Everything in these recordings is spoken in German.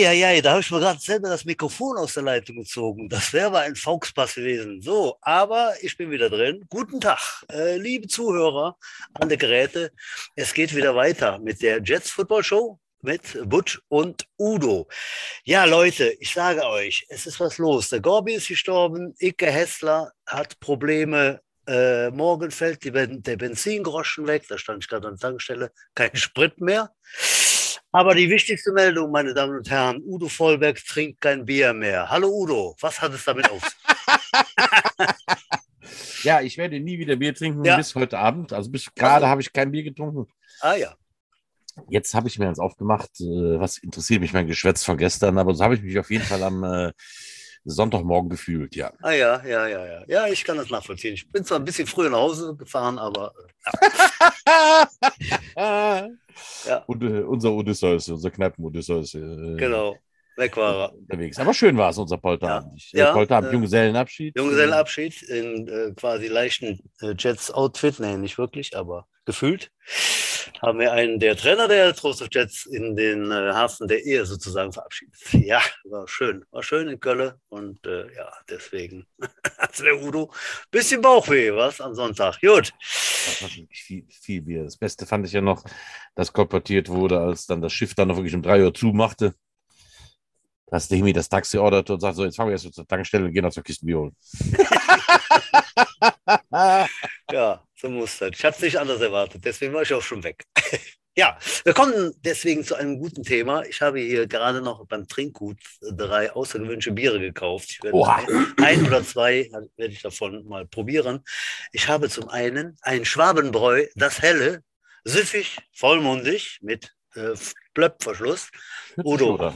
Ja, ja, da habe ich mir gerade selber das Mikrofon aus der Leitung gezogen. Das wäre aber ein Fauxpass gewesen. So, aber ich bin wieder drin. Guten Tag, äh, liebe Zuhörer an der Geräte. Es geht wieder weiter mit der Jets Football Show mit Butch und Udo. Ja, Leute, ich sage euch, es ist was los. Der Gorbi ist gestorben, Icke Hessler hat Probleme. Äh, morgen fällt die, der Benzingroschen weg. Da stand ich gerade an der Tankstelle. Kein Sprit mehr. Aber die wichtigste Meldung, meine Damen und Herren, Udo Vollberg trinkt kein Bier mehr. Hallo Udo, was hat es damit auf? ja, ich werde nie wieder Bier trinken ja. bis heute Abend. Also bis gerade habe ich kein Bier getrunken. Ah ja. Jetzt habe ich mir eins aufgemacht, äh, was interessiert mich mein Geschwätz von gestern, aber so habe ich mich auf jeden Fall am äh, Sonntagmorgen gefühlt, ja. Ah ja, ja, ja, ja. Ja, ich kann das nachvollziehen. Ich bin zwar ein bisschen früher nach Hause gefahren, aber ja. ja. Und äh, unser Odysseus, unser Kneipen-Odysseus. Äh, genau. Weg war er. Unterwegs. Aber schön war es, unser Polterabend. Ja, ja Polterabend, äh, Junggesellenabschied. Junggesellenabschied in äh, quasi leichten äh, Jets-Outfit. Nee, nicht wirklich, aber gefühlt. Haben wir einen der Trainer der Trost of Jets in den äh, Hafen der Ehe sozusagen verabschiedet. Ja, war schön. War schön in Köln. Und äh, ja, deswegen hat der Udo ein bisschen Bauchweh, was am Sonntag. Gut. Viel, viel Bier. Das Beste fand ich ja noch, dass kolportiert wurde, als dann das Schiff dann noch wirklich um drei Uhr zumachte dass der Hemi das Taxi ordert und sagt, so, jetzt fahren wir jetzt zur Tankstelle und gehen noch zur Kisten Bier holen. ja, so muss das. Ich habe es nicht anders erwartet, deswegen war ich auch schon weg. ja, wir kommen deswegen zu einem guten Thema. Ich habe hier gerade noch beim Trinkgut drei außergewöhnliche Biere gekauft. Ich werde ein, ein, oder zwei werde ich davon mal probieren. Ich habe zum einen ein Schwabenbräu, das helle, süffig, vollmundig mit äh, Blöppverschluss. Udo.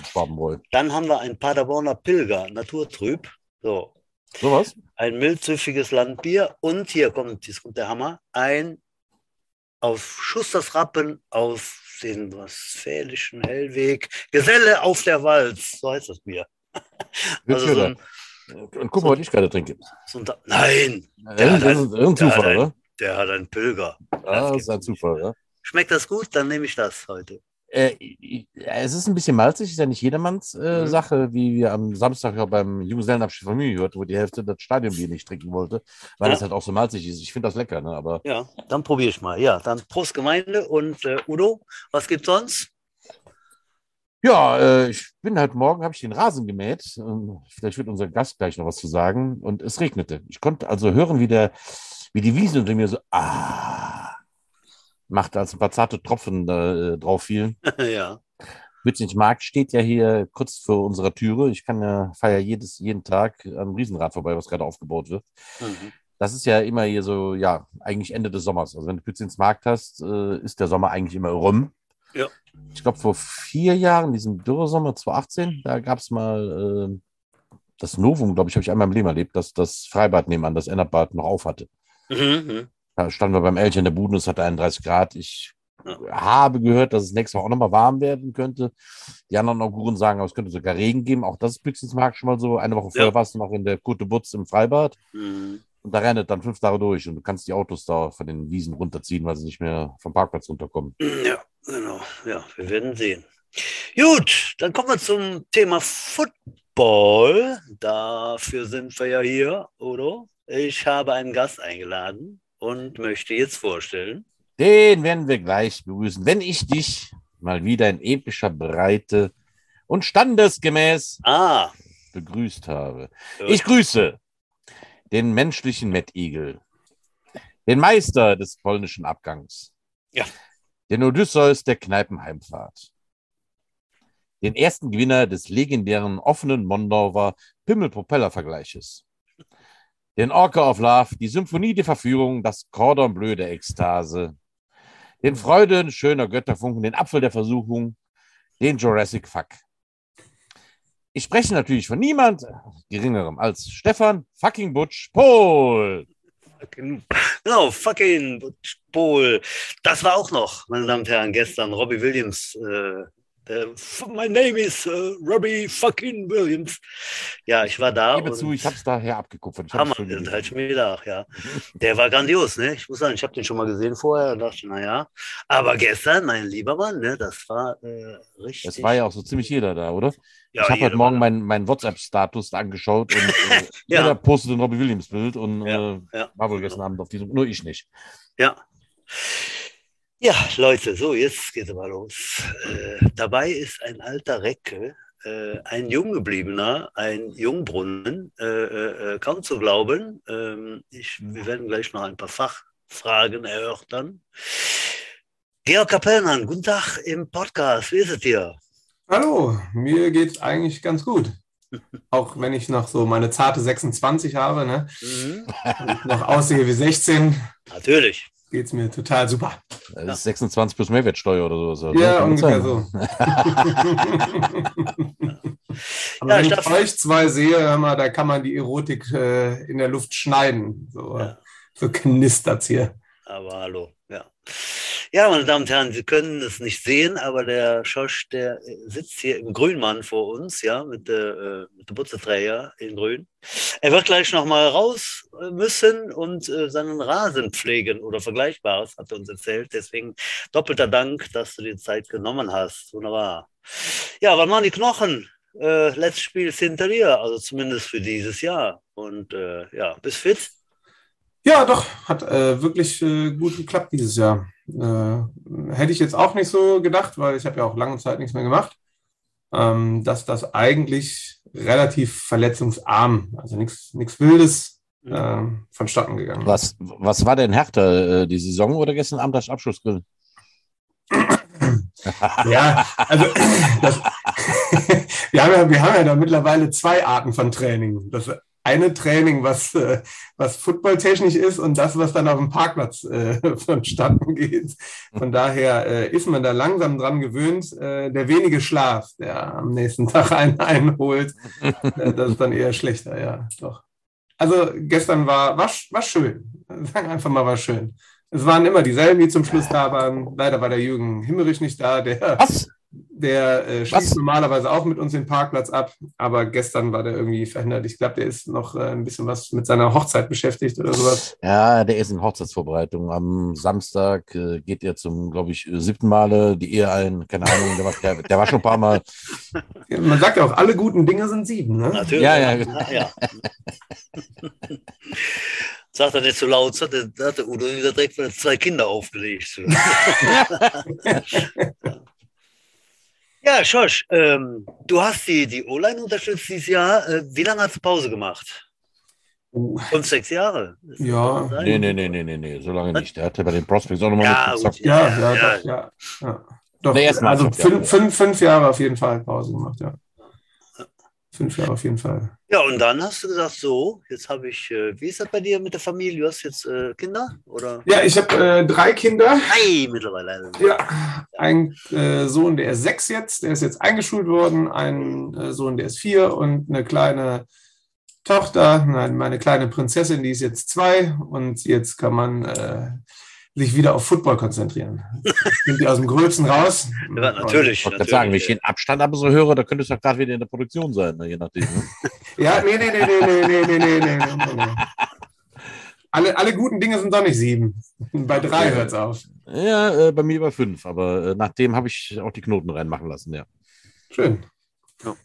Dann haben wir ein Paderborner Pilger, Naturtrüb. So. So was? Ein mildsüffiges Landbier. Und hier kommt, jetzt kommt der Hammer, ein auf Schusters Rappen aus den westfälischen Hellweg. Geselle auf der Walz, so heißt das Bier. also so ein, und guck mal, was ich gerade trinke. So ein, nein, der, hat ein, ein Zufall, der, hat ein, der hat einen Pilger. Ah, das ist ein Zufall, ja. Schmeckt das gut? Dann nehme ich das heute. Äh, es ist ein bisschen malzig, ist ja nicht jedermanns äh, mhm. Sache, wie wir am Samstag ja beim Junggesellenabschied von mir gehört, wo die Hälfte das Stadionbier nicht trinken wollte, weil ja. es halt auch so malzig ist. Ich finde das lecker, ne? Aber ja, dann probiere ich mal. Ja, dann Prost Gemeinde und äh, Udo, was gibt's sonst? Ja, äh, ich bin halt morgen, habe ich den Rasen gemäht. Vielleicht wird unser Gast gleich noch was zu sagen. Und es regnete. Ich konnte also hören, wie der, wie die Wiese unter mir so, ah, machte, als ein paar zarte Tropfen äh, drauf fielen. ja. Markt steht ja hier kurz vor unserer Türe. Ich kann ja, feier jedes, jeden Tag am Riesenrad vorbei, was gerade aufgebaut wird. Mhm. Das ist ja immer hier so, ja, eigentlich Ende des Sommers. Also wenn du Pützins Markt hast, äh, ist der Sommer eigentlich immer rum. Ja. Ich glaube, vor vier Jahren, diesem Dürresommer 2018, da gab es mal äh, das Novum, glaube ich, habe ich einmal im Leben erlebt, dass das Freibad nebenan, das Ennerbad, noch auf hatte. Mhm. Da standen wir beim Elch in der Bude und es hatte 31 Grad. Ich habe gehört, dass es nächstes Mal auch nochmal warm werden könnte. Die anderen Auguren sagen, es könnte sogar Regen geben. Auch das ist Büchsensmarkt schon mal so. Eine Woche vorher ja. warst du noch in der Kutte Butz im Freibad. Mhm. Und da rennt dann fünf Tage durch und du kannst die Autos da von den Wiesen runterziehen, weil sie nicht mehr vom Parkplatz runterkommen. Ja, genau. Ja, wir werden sehen. Gut, dann kommen wir zum Thema Football. Dafür sind wir ja hier, oder? Ich habe einen Gast eingeladen und möchte jetzt vorstellen. Den werden wir gleich begrüßen, wenn ich dich mal wieder in epischer Breite und standesgemäß ah. begrüßt habe. Gut. Ich grüße den menschlichen Mettigel, den Meister des polnischen Abgangs, ja. den Odysseus der Kneipenheimfahrt, den ersten Gewinner des legendären offenen Mondorfer Pimmel-Propeller-Vergleiches, den Orca of Love, die Symphonie der Verführung, das Cordon Bleu der Ekstase, den Freuden schöner Götterfunken, den Apfel der Versuchung, den Jurassic Fuck. Ich spreche natürlich von niemand geringerem als Stefan fucking Butch Pohl. Genau, fucking Butch Pohl. Das war auch noch, meine Damen und Herren, gestern Robbie Williams äh, Uh, my name is uh, Robbie fucking Williams. Ja, ich war da. Ich gebe zu, ich habe es daher abgekupfert. Ich Hammer, das halt schon gedacht, ja. Der war grandios, ne? Ich muss sagen, ich habe den schon mal gesehen vorher und dachte, naja. Aber gestern, mein lieber Mann, ne, das war äh, richtig. Das war ja auch so ziemlich jeder da, oder? Ja, ich habe heute Morgen meinen mein WhatsApp-Status angeschaut und äh, ja. jeder postet ein Robbie Williams-Bild und ja, äh, war wohl gestern Abend auf diesem, nur ich nicht. Ja. Ja, Leute, so, jetzt geht es mal los. Äh, dabei ist ein alter Recke, äh, ein Junggebliebener, ein Jungbrunnen, äh, äh, äh, kaum zu glauben. Ähm, ich, wir werden gleich noch ein paar Fachfragen erörtern. Georg Kapellmann, guten Tag im Podcast. Wie ist es dir? Hallo, mir geht es eigentlich ganz gut. Auch wenn ich noch so meine zarte 26 habe, ne? Mhm. noch aussehe wie 16. Natürlich geht es mir total super. Das ist 26 plus Mehrwertsteuer oder so. Ja, Kann ungefähr so. Aber ja, wenn ich euch zwei sehe, hör mal, da kann man die Erotik äh, in der Luft schneiden. So, ja. so knistert es hier. Aber hallo, ja. Ja, meine Damen und Herren, Sie können es nicht sehen, aber der Schosch, der sitzt hier im Grünmann vor uns, ja, mit der, äh, mit der Butzerträger in Grün. Er wird gleich nochmal raus äh, müssen und äh, seinen Rasen pflegen oder Vergleichbares, hat er uns erzählt. Deswegen doppelter Dank, dass du dir Zeit genommen hast. Wunderbar. Ja, wann waren die Knochen? Äh, letztes Spiel ist hinter dir, also zumindest für dieses Jahr. Und äh, ja, bist fit? Ja, doch, hat äh, wirklich äh, gut geklappt dieses Jahr. Äh, hätte ich jetzt auch nicht so gedacht, weil ich habe ja auch lange Zeit nichts mehr gemacht, ähm, dass das eigentlich relativ verletzungsarm, also nichts Wildes, äh, vonstatten gegangen was, was war denn härter, äh, die Saison oder gestern Abend das Abschlussgrill? ja, also das, wir, haben ja, wir haben ja da mittlerweile zwei Arten von Training. Das eine Training, was, äh, was footballtechnisch ist und das, was dann auf dem Parkplatz äh, vonstatten geht. Von daher äh, ist man da langsam dran gewöhnt. Äh, der wenige Schlaf, der am nächsten Tag einen einholt, äh, das ist dann eher schlechter, ja, doch. Also gestern war, war, war schön. Sagen einfach mal, war schön. Es waren immer dieselben, die zum Schluss da waren. Leider war der Jürgen Himmerich nicht da. Der, was? Der äh, schließt normalerweise auch mit uns den Parkplatz ab, aber gestern war der irgendwie verhindert. Ich glaube, der ist noch äh, ein bisschen was mit seiner Hochzeit beschäftigt oder sowas. Ja, der ist in Hochzeitsvorbereitung. Am Samstag äh, geht er zum, glaube ich, siebten Male die Ehe ein. Keine Ahnung, der war, der, der war schon ein paar Mal. Ja, man sagt ja auch, alle guten Dinge sind sieben, ne? Natürlich. Ja, ja. ja, ja. Sagt er nicht so laut, hat der, hat der Udo wieder direkt zwei Kinder aufgelegt. Ja, Schosch, ähm, du hast die, die O-Line unterstützt dieses Jahr. Äh, wie lange hast du Pause gemacht? Uh. Fünf, sechs Jahre? ja. Nee, nee, nee, nee, nee, nee, so lange nicht. Der hatte bei den Prospects auch nochmal ja, gezockt. Ja, ja, ja, doch, ja. ja. Doch, nee, also fünf, fünf, fünf Jahre auf jeden Fall Pause gemacht, ja. Fünf Jahre auf jeden Fall. Ja, und dann hast du gesagt, so, jetzt habe ich, äh, wie ist das bei dir mit der Familie? Du hast jetzt äh, Kinder? Oder? Ja, ich habe äh, drei Kinder. Drei mittlerweile. Ja, ein äh, Sohn, der ist sechs jetzt, der ist jetzt eingeschult worden, ein äh, Sohn, der ist vier und eine kleine Tochter, nein, meine kleine Prinzessin, die ist jetzt zwei und jetzt kann man äh, sich wieder auf Football konzentrieren. Sind die aus dem Gröbsten raus? Ja, natürlich. Ich wollte sagen, wenn ich den Abstand aber so höre, da könnte es doch gerade wieder in der Produktion sein, ne, je nachdem. Ne? ja, nee, nee, nee, nee, nee, nee, nee, nee. Alle, alle guten Dinge sind doch nicht sieben. Bei drei hört es auf. Ja, äh, bei mir bei fünf, aber äh, nachdem habe ich auch die Knoten reinmachen lassen, ja. Schön. Ja.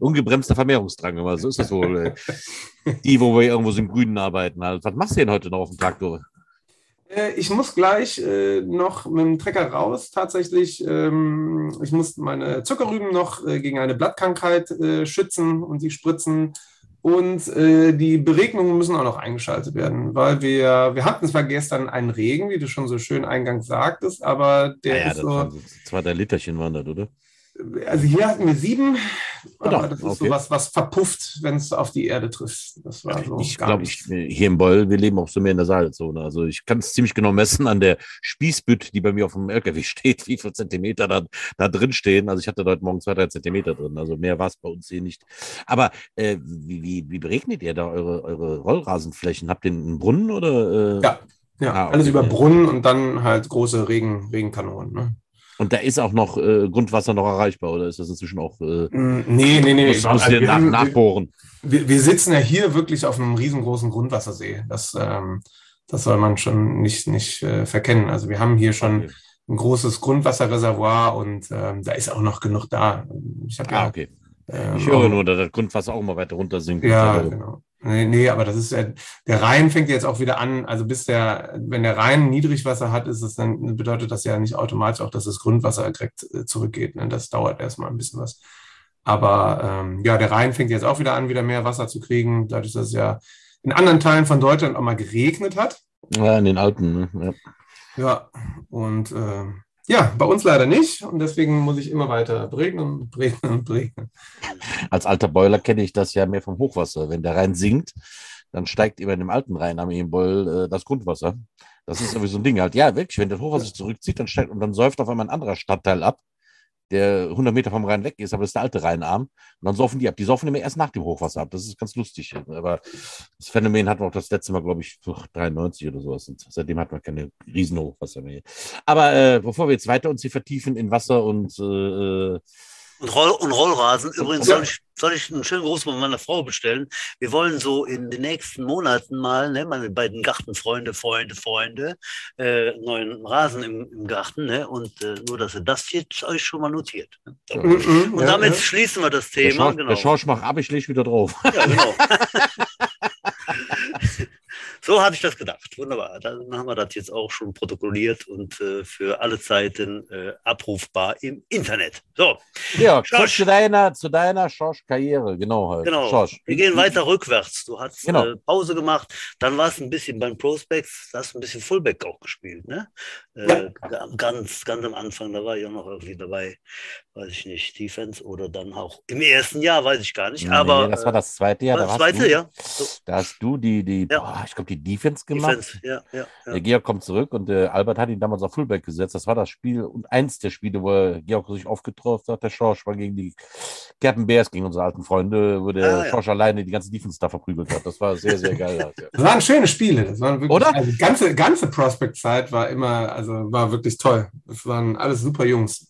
Ungebremster Vermehrungsdrang, aber so ist das wohl. Äh, die, wo wir irgendwo so im Grünen arbeiten. Halt. Was machst du denn heute noch auf dem Traktor? Äh, ich muss gleich äh, noch mit dem Trecker raus, tatsächlich. Ähm, ich muss meine Zuckerrüben noch äh, gegen eine Blattkrankheit äh, schützen und sie spritzen. Und äh, die Beregnungen müssen auch noch eingeschaltet werden, weil wir, wir hatten zwar gestern einen Regen, wie du schon so schön eingangs sagtest, aber der ja, ist ja, so. War, das war der Literchen wandert, oder? Also hier hatten wir sieben, aber das ist okay. so was, was verpufft, wenn es auf die Erde trifft. Das war so ich glaube, hier im Beul, wir leben auch so mehr in der Salzone. Also ich kann es ziemlich genau messen an der Spießbütt, die bei mir auf dem LKW steht, wie viele Zentimeter da, da drin stehen. Also ich hatte heute Morgen zwei, drei Zentimeter drin. Also mehr war es bei uns hier nicht. Aber äh, wie, wie, wie beregnet ihr da eure, eure Rollrasenflächen? Habt ihr einen Brunnen oder? Äh? Ja, ja ah, okay. alles über Brunnen und dann halt große Regen, Regenkanonen. Ne? Und da ist auch noch äh, Grundwasser noch erreichbar, oder ist das inzwischen auch? Äh, mm, nee, nee, nee. Muss, muss also nach, haben, nachbohren. Wir, wir, sitzen ja hier wirklich auf einem riesengroßen Grundwassersee. Das, ähm, das soll man schon nicht, nicht äh, verkennen. Also wir haben hier schon okay. ein großes Grundwasserreservoir und ähm, da ist auch noch genug da. Ich ah, ja, okay. Ähm, ich höre nur, dass das Grundwasser auch immer weiter runter sinkt. Ja, also, genau. Nee, nee, aber das ist der Rhein fängt jetzt auch wieder an, also bis der, wenn der Rhein Niedrigwasser hat, ist es dann, bedeutet das ja nicht automatisch auch, dass das Grundwasser direkt äh, zurückgeht. Ne? Das dauert erstmal ein bisschen was. Aber ähm, ja, der Rhein fängt jetzt auch wieder an, wieder mehr Wasser zu kriegen, dadurch, dass es ja in anderen Teilen von Deutschland auch mal geregnet hat. Ja, in den Alpen. Ne? Ja. ja, und äh, ja, bei uns leider nicht und deswegen muss ich immer weiter regnen, regnen, regnen. Als alter Boiler kenne ich das ja mehr vom Hochwasser. Wenn der Rhein sinkt, dann steigt über dem alten Rhein am Ehenbeul äh, das Grundwasser. Das ist sowieso ein Ding halt. Ja, wirklich, wenn der Hochwasser sich zurückzieht, dann steigt und dann säuft auf einmal ein anderer Stadtteil ab der 100 Meter vom Rhein weg ist, aber das ist der alte Rheinarm. Und dann saufen die ab. Die saufen immer erst nach dem Hochwasser ab. Das ist ganz lustig. Aber das Phänomen hatten wir auch das letzte Mal, glaube ich, 93 oder sowas. Und seitdem hat man keine Riesenhochwasser mehr. Aber äh, bevor wir jetzt weiter uns hier vertiefen in Wasser und äh, und, Roll und Rollrasen. Übrigens soll ich, soll ich einen schönen Gruß von meiner Frau bestellen. Wir wollen so in den nächsten Monaten mal, ne, meine beiden Gartenfreunde, Freunde, Freunde, äh, neuen Rasen im, im Garten. Ne? Und äh, nur, dass ihr das jetzt euch schon mal notiert. Ne? So. Mhm, und damit ja. schließen wir das Thema. Der Schorsch, genau. der Schorsch macht ab, ich lege wieder drauf. Ja, genau. So hatte ich das gedacht. Wunderbar. Dann haben wir das jetzt auch schon protokolliert und äh, für alle Zeiten äh, abrufbar im Internet. So. Ja, Schorsch. zu deiner, zu deiner Schorsch-Karriere, genau halt. Genau. Schorsch. Wir gehen weiter rückwärts. Du hast genau. äh, Pause gemacht, dann warst du ein bisschen beim Prospects, hast ein bisschen Fullback auch gespielt, ne? Äh, ja. Ganz, ganz am Anfang, da war ich auch noch irgendwie dabei, weiß ich nicht, Defense oder dann auch im ersten Jahr, weiß ich gar nicht. Nee, aber das war das zweite Jahr. Das zweite, du, ja. So. Da hast du die, die, ja. boah, ich glaube, die Defense gemacht. Defense, ja, ja, ja. Der Georg kommt zurück und der Albert hat ihn damals auf Fullback gesetzt. Das war das Spiel und eins der Spiele, wo Georg sich aufgetroffen hat. Der Schorsch war gegen die Captain Bears, gegen unsere alten Freunde, wo der ah, ja. Schorsch alleine die ganze Defense da verprügelt hat. Das war sehr, sehr geil. Halt, das waren schöne Spiele. Das waren wirklich, Oder? Also die ganze, ganze Prospect-Zeit war immer, also war wirklich toll. Das waren alles super Jungs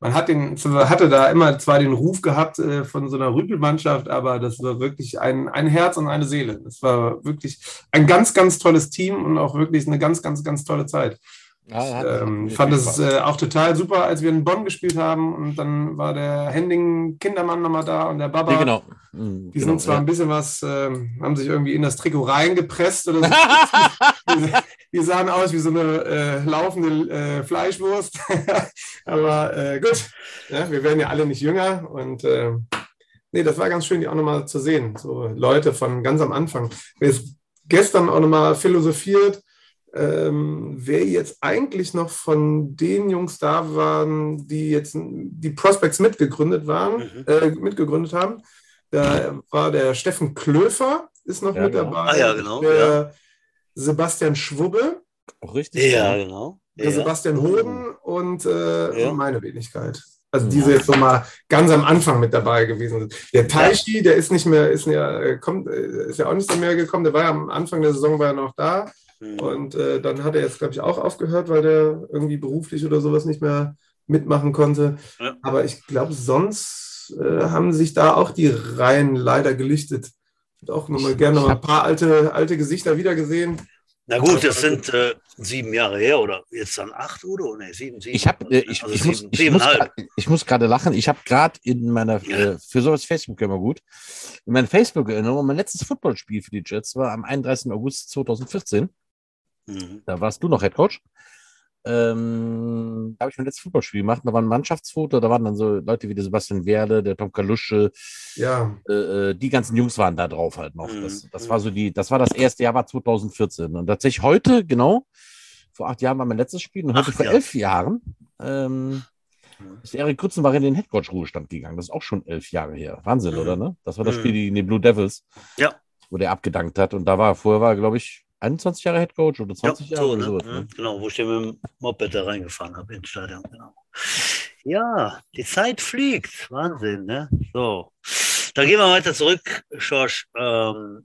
man hat den, hatte da immer zwar den Ruf gehabt äh, von so einer Rüpelmannschaft, aber das war wirklich ein, ein Herz und eine Seele. Das war wirklich ein ganz, ganz tolles Team und auch wirklich eine ganz, ganz, ganz tolle Zeit. Ja, ähm, fand es äh, auch total super, als wir in Bonn gespielt haben und dann war der Hending Kindermann nochmal da und der Baba. Ja, genau. Mhm, die genau, sind zwar ja. ein bisschen was, äh, haben sich irgendwie in das Trikot reingepresst oder so. die, sahen aus wie so eine äh, laufende äh, Fleischwurst. Aber äh, gut, ja, wir werden ja alle nicht jünger und äh, nee, das war ganz schön, die auch nochmal zu sehen. So Leute von ganz am Anfang. Wir haben gestern auch nochmal philosophiert ähm, wer jetzt eigentlich noch von den Jungs da waren, die jetzt die Prospects mitgegründet waren, mhm. äh, mitgegründet haben. Da war der Steffen Klöfer, ist noch ja, mit genau. dabei. Ah, ja, genau. Der ja. Sebastian Schwubbe. Auch richtig. Ja, genau. Der Sebastian Hoden und äh, meine Wenigkeit. Also die jetzt nochmal ganz am Anfang mit dabei gewesen sind. Der Taishi, der ist nicht mehr, ist ja, äh, kommt, äh, ist ja auch nicht mehr gekommen, der war ja am Anfang der Saison war er noch da. Mhm. Und äh, dann hat er jetzt, glaube ich, auch aufgehört, weil der irgendwie beruflich oder sowas nicht mehr mitmachen konnte. Ja. Aber ich glaube, sonst äh, haben sich da auch die Reihen leider gelichtet. Ich auch nochmal gerne noch ein paar alte, alte Gesichter wiedergesehen. Na gut, das sind äh, sieben Jahre her oder jetzt dann acht oder? Nee, sieben, sieben. Ich, hab, äh, ich, also ich, sieben, muss, ich, muss grad, ich muss gerade lachen. Ich habe gerade in meiner, ja. äh, für sowas Facebook immer gut, in meiner Facebook-Erinnerung, mein letztes Footballspiel für die Jets war am 31. August 2014. Mhm. Da warst du noch Head Coach. Ähm, da habe ich mein letztes Fußballspiel gemacht. Da war ein Mannschaftsfoto, da waren dann so Leute wie der Sebastian Werde, der Tom Kalusche. Ja. Äh, äh, die ganzen Jungs waren da drauf halt noch. Mhm. Das, das war so die, das war das erste Jahr, war 2014. Und tatsächlich heute, genau, vor acht Jahren war mein letztes Spiel und heute Ach, vor ja. elf Jahren ähm, ist Erik Krützenbach in den Headcoach-Ruhestand gegangen. Das ist auch schon elf Jahre her. Wahnsinn, mhm. oder? Ne? Das war das mhm. Spiel gegen die Blue Devils. Ja. Wo der abgedankt hat. Und da war, vorher war, glaube ich, 21 Jahre Head Coach oder 20 ja, Jahre so, oder ne? sowas. Ne? Genau, wo ich den mit dem Moped da reingefahren habe ins Stadion. Genau. Ja, die Zeit fliegt. Wahnsinn, ne? So. Da gehen wir weiter zurück, Schorsch. Ähm,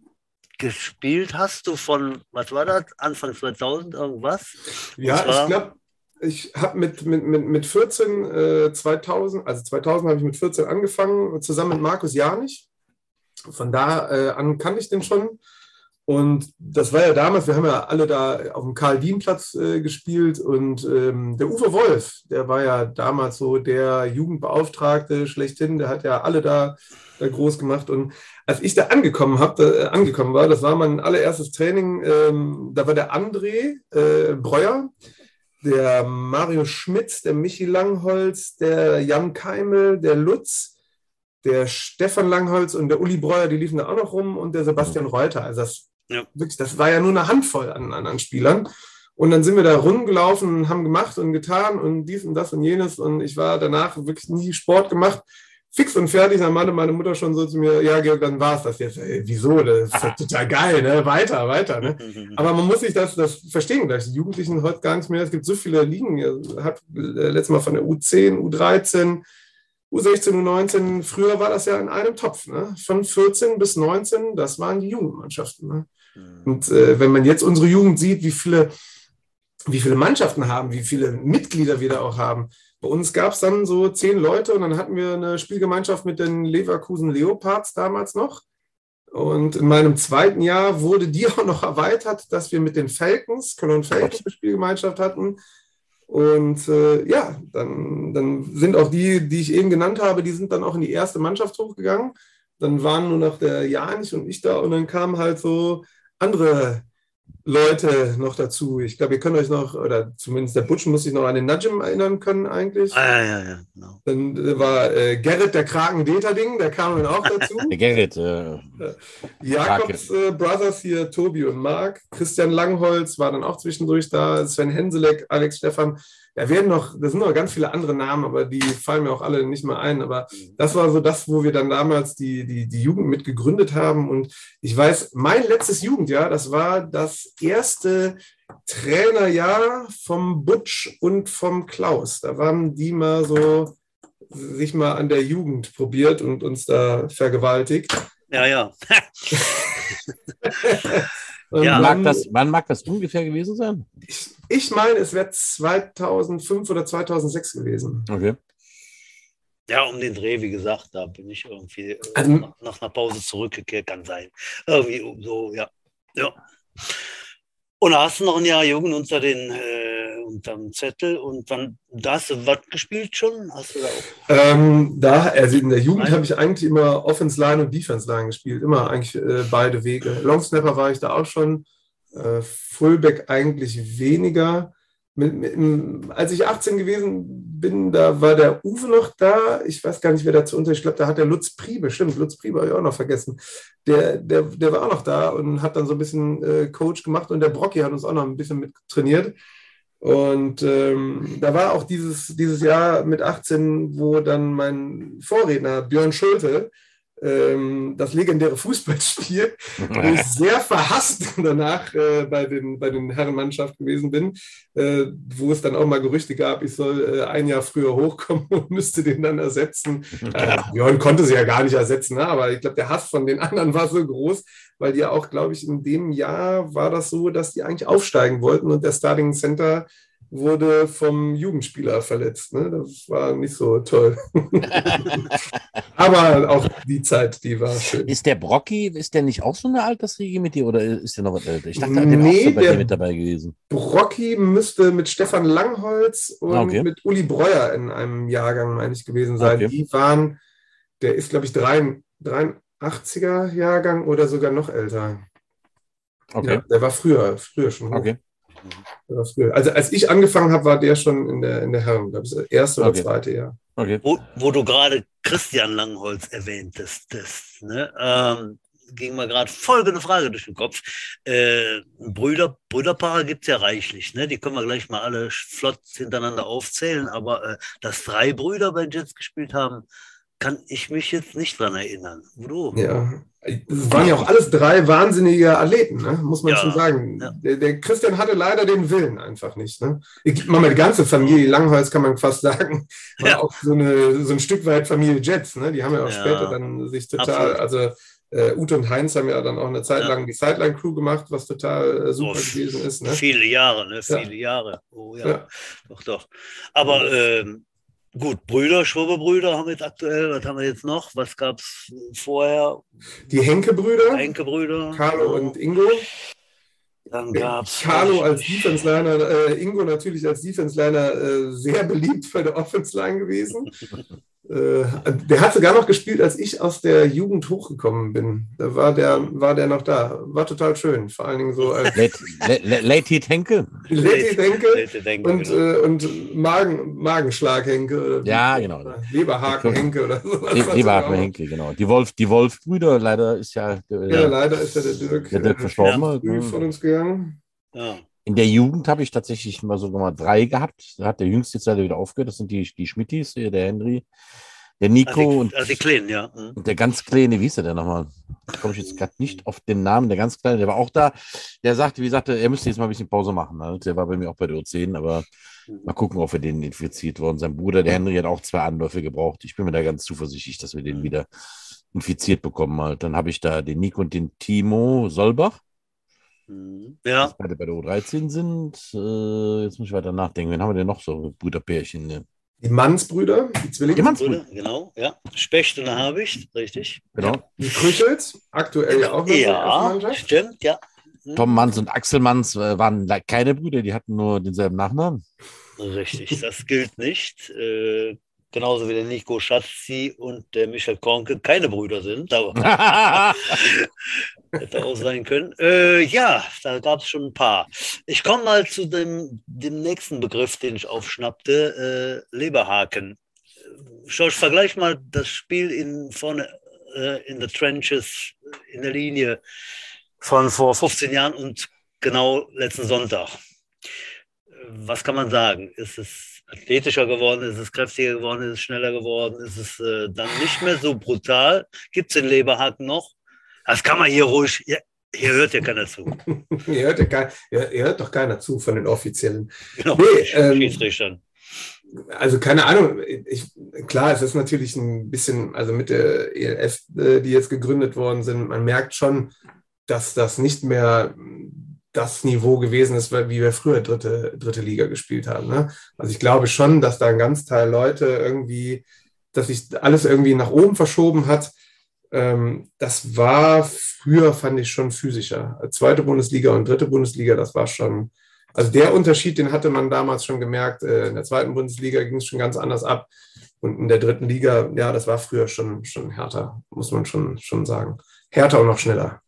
gespielt hast du von, was war das, Anfang 2000 irgendwas? Ja, ich glaube, ich habe mit, mit, mit, mit 14, äh, 2000, also 2000 habe ich mit 14 angefangen, zusammen mit Markus Janich. Von da äh, an kannte ich den schon. Und das war ja damals, wir haben ja alle da auf dem Karl-Dien-Platz äh, gespielt und ähm, der Uwe Wolf, der war ja damals so der Jugendbeauftragte schlechthin, der hat ja alle da, da groß gemacht. Und als ich da angekommen, hab, äh, angekommen war, das war mein allererstes Training, ähm, da war der André äh, Breuer, der Mario Schmitz, der Michi Langholz, der Jan Keimel, der Lutz, der Stefan Langholz und der Uli Breuer, die liefen da auch noch rum und der Sebastian Reuter. Also das, ja. wirklich, das war ja nur eine Handvoll an, an, an Spielern. Und dann sind wir da rumgelaufen und haben gemacht und getan und dies und das und jenes. Und ich war danach wirklich nie Sport gemacht fix und fertig, dann meinte meine Mutter schon so zu mir, ja, Georg, dann war es das jetzt. Ey, wieso? Das ist doch total geil, ne? Weiter, weiter. Ne? Aber man muss sich das, das verstehen, dass die Jugendlichen heute gar nicht mehr, es gibt so viele Ligen. Ich habe äh, letztes Mal von der U10, U13, U16, U19, früher war das ja in einem Topf. Ne? Von 14 bis 19, das waren die Jugendmannschaften. Ne? Mhm. Und äh, wenn man jetzt unsere Jugend sieht, wie viele, wie viele Mannschaften haben, wie viele Mitglieder wir da auch haben, bei uns gab es dann so zehn Leute und dann hatten wir eine Spielgemeinschaft mit den Leverkusen Leopards damals noch. Und in meinem zweiten Jahr wurde die auch noch erweitert, dass wir mit den Falcons, Cologne Falcons, eine Spielgemeinschaft hatten. Und äh, ja, dann, dann sind auch die, die ich eben genannt habe, die sind dann auch in die erste Mannschaft hochgegangen. Dann waren nur noch der Janich und ich da und dann kamen halt so andere Leute noch dazu. Ich glaube, ihr könnt euch noch, oder zumindest der Butch muss sich noch an den Najim erinnern können eigentlich. Ah, ja, ja, ja. Genau. Dann war äh, Gerrit der Kraken-Deterding, der kam dann auch dazu. der Gerrit. Äh, Jakobs äh, Brothers hier, Tobi und Marc. Christian Langholz war dann auch zwischendurch da. Sven Henselek, Alex Stefan da werden noch, da sind noch ganz viele andere Namen, aber die fallen mir auch alle nicht mehr ein. Aber mhm. das war so das, wo wir dann damals die, die, die Jugend mit gegründet haben. Und ich weiß, mein letztes Jugendjahr, das war das erste Trainerjahr vom Butch und vom Klaus. Da waren die mal so sich mal an der Jugend probiert und uns da vergewaltigt. Ja, ja. ja. Mag das, wann mag das ungefähr gewesen sein? Ich, ich meine, es wäre 2005 oder 2006 gewesen. Okay. Ja, um den Dreh, wie gesagt, da bin ich irgendwie äh, also, nach, nach, einer Pause zurückgekehrt, kann sein. Irgendwie so, ja. ja. Und da hast du noch ein Jahr Jugend unter den äh, unterm Zettel und dann da hast du was gespielt schon? Hast du da auch? Ähm, da, also in der Jugend habe ich eigentlich immer Offense Line und Defense Line gespielt, immer eigentlich äh, beide Wege. Long Snapper war ich da auch schon, äh, Fullback eigentlich weniger. Mit, mit, als ich 18 gewesen bin, da war der Uwe noch da. Ich weiß gar nicht, wer dazu unter. Ich glaube, da hat der Lutz Priebe, stimmt, Lutz Priebe habe ich auch noch vergessen. Der, der, der war auch noch da und hat dann so ein bisschen äh, Coach gemacht und der Brocki hat uns auch noch ein bisschen mit trainiert. Und ähm, da war auch dieses, dieses Jahr mit 18, wo dann mein Vorredner Björn Schulte, ähm, das legendäre Fußballspiel, wo ich sehr verhasst danach äh, bei, den, bei den Herrenmannschaft gewesen bin, äh, wo es dann auch mal Gerüchte gab, ich soll äh, ein Jahr früher hochkommen und müsste den dann ersetzen. Äh, Björn konnte sie ja gar nicht ersetzen, ne? aber ich glaube, der Hass von den anderen war so groß, weil die auch, glaube ich, in dem Jahr war das so, dass die eigentlich aufsteigen wollten und der Starting Center wurde vom Jugendspieler verletzt. Ne? Das war nicht so toll. Aber auch die Zeit, die war schön. Ist der Brocky, ist der nicht auch so eine Altersriege mit dir oder ist der noch was älter? Ich dachte, der nee, auch so mit dabei gewesen. Brocky müsste mit Stefan Langholz und ah, okay. mit Uli Breuer in einem Jahrgang, meine ich, gewesen sein. Okay. Die waren, der ist, glaube ich, 83er Jahrgang oder sogar noch älter. Okay. Ja, der war früher, früher schon. Hoch. Okay. Also als ich angefangen habe, war der schon in der, in der Herren, glaube ich, das erste oder okay. zweite Jahr. Okay. Wo, wo, du gerade Christian Langholz erwähntest, das, ne, ähm, ging mir gerade folgende Frage durch den Kopf. Äh, Brüder, Brüderpaare gibt es ja reichlich, ne? Die können wir gleich mal alle flott hintereinander aufzählen, aber äh, dass drei Brüder bei Jets gespielt haben, kann ich mich jetzt nicht dran erinnern. Du? Ja, es waren ja auch alles drei wahnsinnige Athleten, ne? muss man ja, schon sagen. Ja. Der, der, Christian hatte leider den Willen einfach nicht. Ne? Ich, mal, die ganze Familie Langholz kann man fast sagen, war ja. auch so, eine, so ein Stück weit Familie Jets. Ne? Die haben ja auch später dann sich total, Absolut. also Äh, Ute und Heinz haben ja dann auch eine Zeit lang die Sideline-Crew gemacht, was total äh, super oh, gewesen ist. Ne? Viele Jahre, ne? Viele Jahre. Oh ja. ja. Doch, doch. Aber ähm, Gut, Brüder, Schwurbelbrüder haben wir jetzt aktuell. Was haben wir jetzt noch? Was gab es vorher? Die Henke-Brüder. Henke-Brüder. Carlo und Ingo. Dann gab es. Carlo als Defense-Liner, äh, Ingo natürlich als Defense-Liner äh, sehr beliebt bei der Offense-Line gewesen. Äh, der hat sogar noch gespielt, als ich aus der Jugend hochgekommen bin. Da war der, war der noch da. War total schön. Vor allen Dingen so als. Late Henke. Late Henke. Und, genau. äh, und Magen, Magenschlag Henke. Ja, genau. Leberhaken Henke oder so. Leberhaken Henke, genau. Die Wolf, die Wolf-Brüder, leider ist ja. Der, ja, leider ist ja der Dirk, der Dirk verstorben. Ja. Früh von uns gegangen. Ja. In der Jugend habe ich tatsächlich mal sogar mal drei gehabt. Da hat der jüngste jetzt leider wieder aufgehört. Das sind die, die Schmittis, der Henry, der Nico also die, und, also die Kleinen, ja. Mhm. und der ganz Kleine, wie ist der denn nochmal? Da komme ich jetzt gerade nicht auf den Namen. Der ganz Kleine, der war auch da. Der sagte, wie sagte, er müsste jetzt mal ein bisschen Pause machen. Ne? Der war bei mir auch bei der U10, aber mhm. mal gucken, ob wir den infiziert worden. Sein Bruder, der Henry, hat auch zwei Anläufe gebraucht. Ich bin mir da ganz zuversichtlich, dass wir den mhm. wieder infiziert bekommen. Halt. Dann habe ich da den Nico und den Timo Solbach. Mhm. Ja. Beide bei der U13 sind. Äh, jetzt muss ich weiter nachdenken. Wen haben wir denn noch so? Brüderpärchen. Ne? Die Mannsbrüder, die Zwillinge. Die Mannsbrüder, genau, ja. Specht und Habicht, richtig. Genau. Die Krüchels, aktuell ja, auch noch Ja, stimmt, ja. Mhm. Tom Manns und Axel Manns waren keine Brüder, die hatten nur denselben Nachnamen. Richtig, das gilt nicht. Äh, genauso wie der Nico Schatzi und der Michael Kornke keine Brüder sind. Hätte auch sein können. Äh, ja, da gab es schon ein paar. Ich komme mal zu dem, dem nächsten Begriff, den ich aufschnappte, äh, Leberhaken. Schau, vergleich mal das Spiel in, vorne äh, in the Trenches, in der Linie von vor 15 Jahren und genau letzten Sonntag. Was kann man sagen? Ist es athletischer geworden? Ist es kräftiger geworden? Ist es schneller geworden? Ist es äh, dann nicht mehr so brutal? Gibt es den Leberhaken noch? Das kann man hier ruhig. Hier, hier hört ja keiner zu. hier, hört ja kein, hier, hier, hört doch keiner zu von den Offiziellen. Genau, nee, ähm, Schiedsrichtern. Also keine Ahnung, ich, klar, es ist natürlich ein bisschen, also mit der ELF, äh, die jetzt gegründet worden sind, man merkt schon, dass das nicht mehr das Niveau gewesen ist, wie wir früher dritte, dritte Liga gespielt haben. Ne? Also ich glaube schon, dass da ein ganz Teil Leute irgendwie, dass sich alles irgendwie nach oben verschoben hat das war früher, fand ich schon physischer. Zweite Bundesliga und dritte Bundesliga, das war schon, also der Unterschied, den hatte man damals schon gemerkt. Äh, in der zweiten Bundesliga ging es schon ganz anders ab. Und in der dritten Liga, ja, das war früher schon, schon härter, muss man schon, schon sagen. Härter und noch schneller.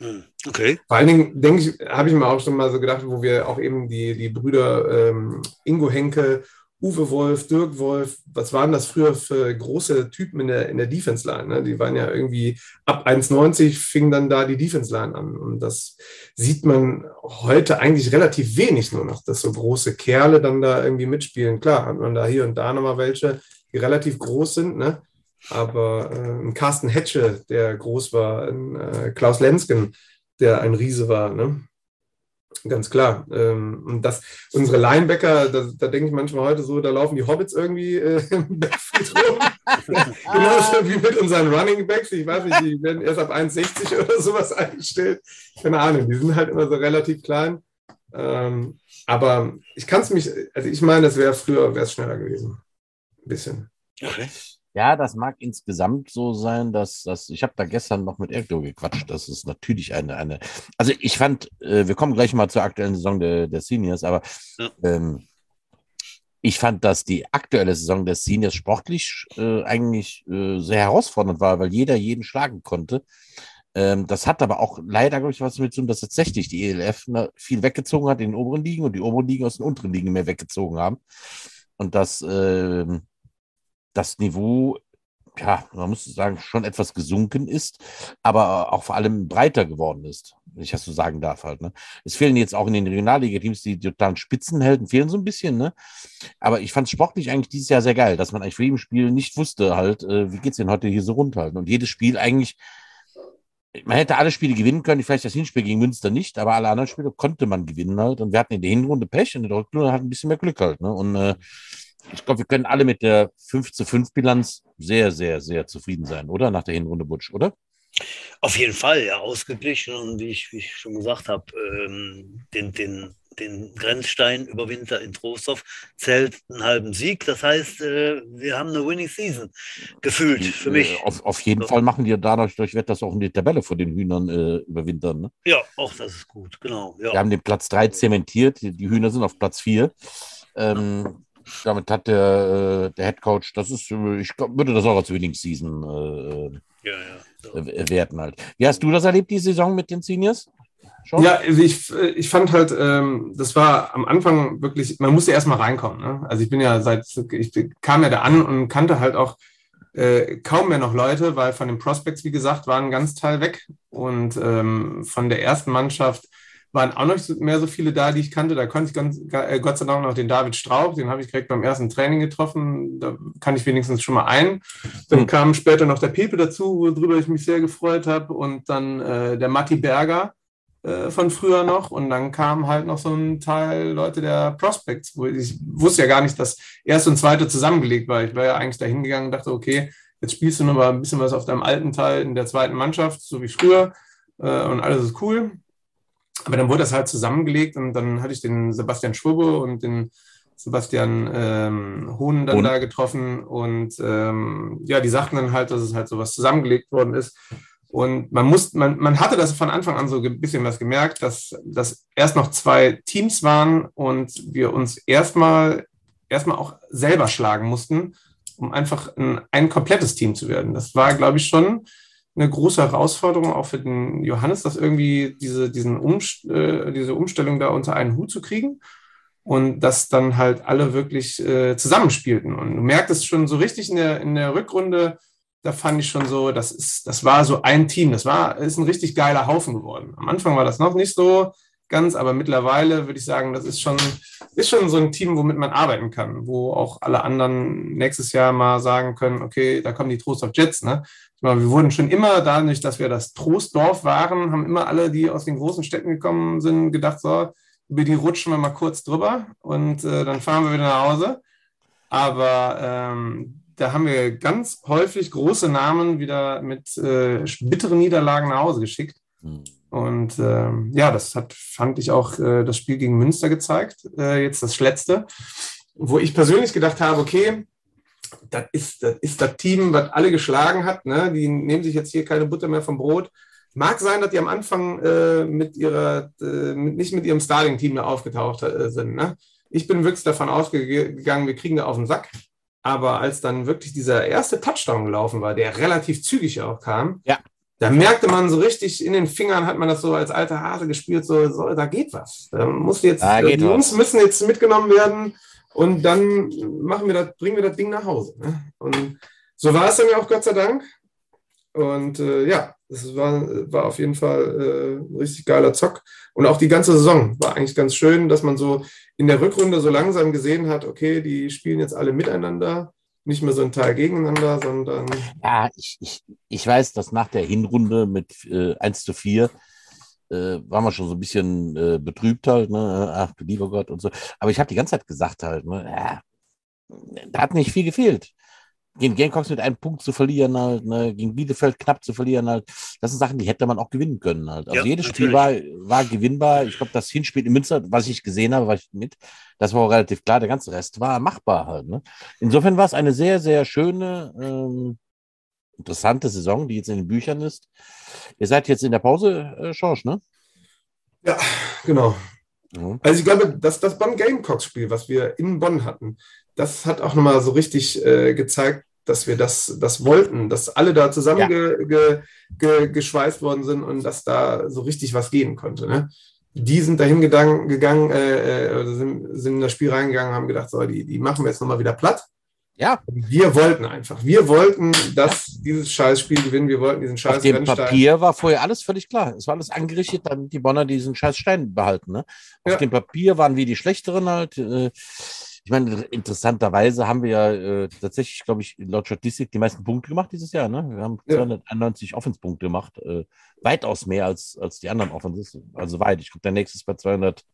Hm, okay. Vor allen Dingen, denke ich, habe ich mir auch schon mal so gedacht, wo wir auch eben die, die Brüder ähm, Ingo Henke Uwe Wolf, Dirk Wolf, was waren das früher für große Typen in der, in der Defense-Line? Ne? Die waren ja irgendwie ab 1,90 fing dann da die Defense-Line an. Und das sieht man heute eigentlich relativ wenig nur noch, dass so große Kerle dann da irgendwie mitspielen. Klar, hat man da hier und da nochmal welche, die relativ groß sind, ne? Aber äh, ein Carsten Hetsche, der groß war, ein äh, Klaus Lensken, der ein Riese war, ne? Ganz klar. Ähm, und das, unsere Linebacker, da, da denke ich manchmal heute so, da laufen die Hobbits irgendwie äh, im Backfield rum. Genauso wie mit unseren Running Backs. Ich weiß nicht, die werden erst ab 1,60 oder sowas eingestellt. Keine Ahnung, die sind halt immer so relativ klein. Ähm, aber ich kann es mich, also ich meine, es wäre früher, wäre es schneller gewesen. Ein bisschen. Okay. Ja, das mag insgesamt so sein, dass dass ich habe da gestern noch mit Erdo gequatscht. Das ist natürlich eine, eine. Also ich fand, äh, wir kommen gleich mal zur aktuellen Saison der, der Seniors, aber ja. ähm, ich fand, dass die aktuelle Saison der Seniors sportlich äh, eigentlich äh, sehr herausfordernd war, weil jeder jeden schlagen konnte. Ähm, das hat aber auch leider, glaube ich, was damit zu tun, dass tatsächlich die ELF ne, viel weggezogen hat in den oberen Ligen und die oberen Ligen aus den unteren Ligen mehr weggezogen haben. Und dass ähm, das Niveau, ja, man muss sagen, schon etwas gesunken ist, aber auch vor allem breiter geworden ist, wenn ich das so sagen darf halt. Ne? Es fehlen jetzt auch in den Regionalliga-Teams die totalen Spitzenhelden, fehlen so ein bisschen, ne? Aber ich fand es sportlich eigentlich dieses Jahr sehr geil, dass man eigentlich für jedem Spiel nicht wusste halt, äh, wie es denn heute hier so runter halt. Und jedes Spiel eigentlich man hätte alle Spiele gewinnen können, vielleicht das Hinspiel gegen Münster nicht, aber alle anderen Spiele konnte man gewinnen halt. Und wir hatten in der Hinrunde Pech und in der Rückrunde hatten ein bisschen mehr Glück halt. Ne? Und äh, ich glaube, wir können alle mit der 5 zu 5 Bilanz sehr, sehr, sehr zufrieden sein, oder? Nach der Hinrunde Butsch, oder? Auf jeden Fall, ja, ausgeglichen und wie ich, wie ich schon gesagt habe, ähm, den, den, den Grenzstein über Winter in Trostorf zählt einen halben Sieg. Das heißt, äh, wir haben eine Winning Season gefühlt für mich. Äh, auf, auf jeden so. Fall machen die dadurch durch das auch in die Tabelle vor den Hühnern äh, überwintern. Ne? Ja, auch das ist gut, genau. Ja. Wir haben den Platz 3 zementiert, die, die Hühner sind auf Platz 4. Ähm, damit hat der, äh, der Head Coach, das ist, äh, ich würde das auch als Winning Season äh, ja, ja, so. werten halt. Wie hast du das erlebt, die Saison mit den Seniors? Schon? Ja, also ich, ich fand halt, ähm, das war am Anfang wirklich, man musste erstmal reinkommen. Ne? Also ich bin ja seit, ich kam ja da an und kannte halt auch äh, kaum mehr noch Leute, weil von den Prospects, wie gesagt, waren ein ganz Teil weg. Und ähm, von der ersten Mannschaft waren auch noch mehr so viele da, die ich kannte. Da konnte ich ganz, äh, Gott sei Dank noch den David Strauch, den habe ich direkt beim ersten Training getroffen. Da kann ich wenigstens schon mal ein. Dann kam später noch der Pepe dazu, worüber ich mich sehr gefreut habe. Und dann äh, der Matti Berger äh, von früher noch. Und dann kam halt noch so ein Teil Leute der Prospects, wo ich wusste ja gar nicht, dass erste und zweite zusammengelegt war. Ich war ja eigentlich dahin gegangen und dachte, okay, jetzt spielst du noch mal ein bisschen was auf deinem alten Teil in der zweiten Mannschaft, so wie früher. Äh, und alles ist cool. Aber dann wurde das halt zusammengelegt und dann hatte ich den Sebastian Schwurbe und den Sebastian ähm, Hohn dann und? da getroffen und ähm, ja, die sagten dann halt, dass es halt sowas zusammengelegt worden ist. Und man muss, man, man hatte das von Anfang an so ein bisschen was gemerkt, dass das erst noch zwei Teams waren und wir uns erstmal erstmal auch selber schlagen mussten, um einfach ein, ein komplettes Team zu werden. Das war, glaube ich, schon eine große Herausforderung auch für den Johannes, das irgendwie diese, diesen Umst äh, diese Umstellung da unter einen Hut zu kriegen und dass dann halt alle wirklich äh, zusammenspielten. Und du merktest schon so richtig in der, in der Rückrunde, da fand ich schon so, das ist, das war so ein Team, das war, ist ein richtig geiler Haufen geworden. Am Anfang war das noch nicht so ganz, aber mittlerweile würde ich sagen, das ist schon, ist schon so ein Team, womit man arbeiten kann, wo auch alle anderen nächstes Jahr mal sagen können, okay, da kommen die Trost of Jets, ne? Wir wurden schon immer dadurch, dass wir das Trostdorf waren, haben immer alle, die aus den großen Städten gekommen sind, gedacht, so, über die rutschen wir mal kurz drüber und äh, dann fahren wir wieder nach Hause. Aber ähm, da haben wir ganz häufig große Namen wieder mit äh, bitteren Niederlagen nach Hause geschickt. Mhm. Und ähm, ja, das hat, fand ich auch äh, das Spiel gegen Münster gezeigt, äh, jetzt das letzte, wo ich persönlich gedacht habe, okay, das ist, das ist das Team, was alle geschlagen hat. Ne? Die nehmen sich jetzt hier keine Butter mehr vom Brot. Mag sein, dass die am Anfang äh, mit ihrer, äh, mit, nicht mit ihrem Starting-Team mehr aufgetaucht äh, sind. Ne? Ich bin wirklich davon ausgegangen, wir kriegen da auf den Sack. Aber als dann wirklich dieser erste Touchdown gelaufen war, der relativ zügig auch kam, ja. Da merkte man so richtig in den Fingern, hat man das so als alter Hase gespürt, so, so da geht was. Da muss jetzt, da die Jungs müssen jetzt mitgenommen werden und dann machen wir das, bringen wir das Ding nach Hause. Ne? Und so war es dann ja auch Gott sei Dank. Und äh, ja, es war, war auf jeden Fall äh, ein richtig geiler Zock. Und auch die ganze Saison war eigentlich ganz schön, dass man so in der Rückrunde so langsam gesehen hat, okay, die spielen jetzt alle miteinander, nicht mehr so ein Teil gegeneinander, sondern. Ja, ich, ich, ich weiß, dass nach der Hinrunde mit äh, 1 zu 4 äh, waren wir schon so ein bisschen äh, betrübt halt, ne? Ach du lieber Gott und so. Aber ich habe die ganze Zeit gesagt halt, ne? Ja, da hat nicht viel gefehlt gegen Gamecocks mit einem Punkt zu verlieren, halt, ne, gegen Bielefeld knapp zu verlieren, halt, das sind Sachen, die hätte man auch gewinnen können. Halt. Also ja, jedes natürlich. Spiel war, war gewinnbar. Ich glaube, das Hinspiel in Münster, was ich gesehen habe, war ich mit. Das war auch relativ klar. Der ganze Rest war machbar halt. Ne? Insofern war es eine sehr, sehr schöne, ähm, interessante Saison, die jetzt in den Büchern ist. Ihr seid jetzt in der Pause, äh, Schorsch, ne? Ja, genau. Also ich glaube, dass das Bonn Gamecocks-Spiel, was wir in Bonn hatten, das hat auch nochmal so richtig äh, gezeigt, dass wir das, das wollten, dass alle da zusammengeschweißt ja. worden sind und dass da so richtig was gehen konnte. Ne? Die sind dahin gegangen, gegangen äh, äh sind, sind in das Spiel reingegangen, haben gedacht, so, die, die machen wir jetzt nochmal wieder platt. Ja. Wir wollten einfach. Wir wollten, dass ja. dieses Scheißspiel gewinnen. Wir wollten diesen Scheiß Auf dem Rennstein. Papier war vorher alles völlig klar. Es war alles angerichtet, damit die Bonner diesen Scheiß Stein behalten. Ne? Auf ja. dem Papier waren wir die Schlechteren halt. Äh, ich meine, interessanterweise haben wir ja äh, tatsächlich, glaube ich, laut Statistik die meisten Punkte gemacht dieses Jahr. Ne? Wir haben ja. 291 Offenspunkte gemacht, äh, weitaus mehr als, als die anderen Offenses. Also weit. Ich glaube, der nächste ist bei 200.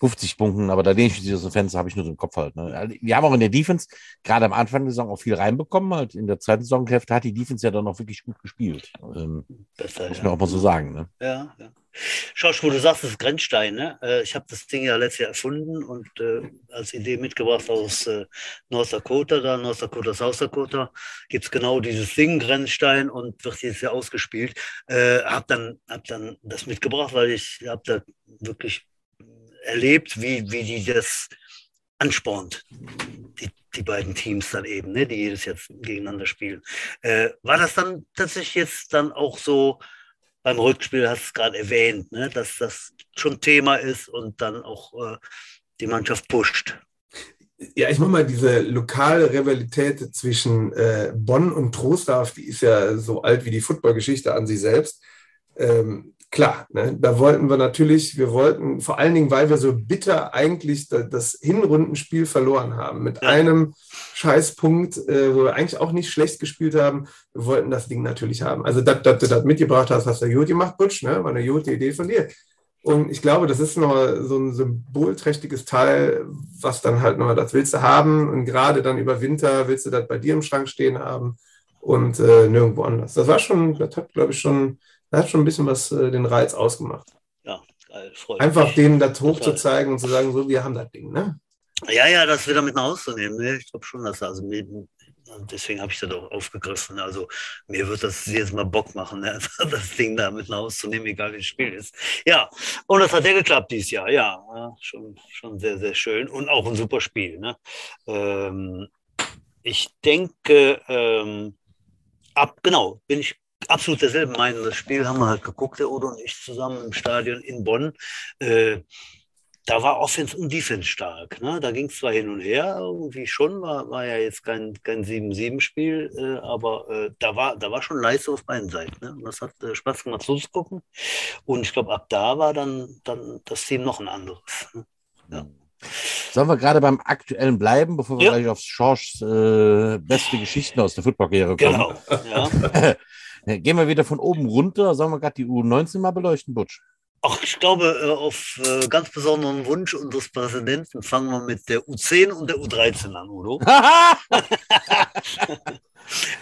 50 Punkten, aber da lehne ich dieses Fenster, habe ich nur so im Kopf halt. Ne? Also, wir haben auch in der Defense gerade am Anfang der Saison auch viel reinbekommen. Halt in der zweiten Saisonhälfte hat die Defense ja dann noch wirklich gut gespielt. Ähm, Besser, muss man auch mal so sagen. Ne? Ja, ja. Schau, wo du sagst, das Grenzstein. Ne? Äh, ich habe das Ding ja letztes Jahr erfunden und äh, als Idee mitgebracht aus äh, North Dakota, da North Dakota, South Dakota, gibt es genau dieses Ding, Grenzstein, und wird jetzt ja ausgespielt. Äh, habe dann, hab dann das mitgebracht, weil ich habe da wirklich erlebt, wie, wie die das anspornt, die, die beiden Teams dann eben, ne, die jedes Jahr gegeneinander spielen. Äh, war das dann tatsächlich jetzt dann auch so beim Rückspiel, hast du es gerade erwähnt, ne, dass das schon Thema ist und dann auch äh, die Mannschaft pusht? Ja, ich meine mal, diese lokale Rivalität zwischen äh, Bonn und Trostorf, die ist ja so alt wie die Footballgeschichte an sich selbst. Ähm, klar, ne, da wollten wir natürlich, wir wollten vor allen Dingen, weil wir so bitter eigentlich das Hinrundenspiel verloren haben, mit ja. einem Scheißpunkt, äh, wo wir eigentlich auch nicht schlecht gespielt haben, wir wollten das Ding natürlich haben. Also, dass du das mitgebracht hast, hast du gut gemacht, Butsch, ne? war eine gute Idee von dir. Und ich glaube, das ist noch so ein symbolträchtiges Teil, was dann halt noch, das willst du haben. Und gerade dann über Winter willst du das bei dir im Schrank stehen haben und äh, nirgendwo anders. Das war schon, das hat, glaube ich, schon das hat schon ein bisschen was äh, den Reiz ausgemacht. Ja, geil, freut Einfach mich. denen das hochzuzeigen und zu sagen, so, wir haben das Ding, ne? Ja, ja, das wieder mit nach Hause zu nehmen. Ne? Ich glaube schon, dass also mir, deswegen habe ich das auch aufgegriffen. Also mir wird das jetzt mal Bock machen, ne? das Ding da mit nach Hause zu nehmen, egal wie das Spiel ist. Ja, und das hat ja geklappt dieses Jahr. Ja, ja schon, schon sehr, sehr schön und auch ein super Spiel. Ne? Ähm, ich denke, ähm, ab, genau, bin ich absolut derselben Meinung. Das Spiel haben wir halt geguckt, der Udo und ich zusammen im Stadion in Bonn. Äh, da war Offense und Defense stark. Ne? Da ging es zwar hin und her, irgendwie schon, war, war ja jetzt kein, kein 7-7-Spiel, äh, aber äh, da, war, da war schon Leistung auf beiden Seiten. Ne? Und das hat äh, Spaß gemacht zuzugucken. Und ich glaube, ab da war dann, dann das Team noch ein anderes. Ne? Ja. Sollen wir gerade beim Aktuellen bleiben, bevor wir ja. gleich auf Schorschs äh, beste Geschichten aus der Footballkarriere kommen? Genau. Ja. Gehen wir wieder von oben runter. Sollen wir gerade die U19 mal beleuchten, Butsch? Ach, ich glaube, äh, auf äh, ganz besonderen Wunsch unseres Präsidenten fangen wir mit der U10 und der U13 an, Udo.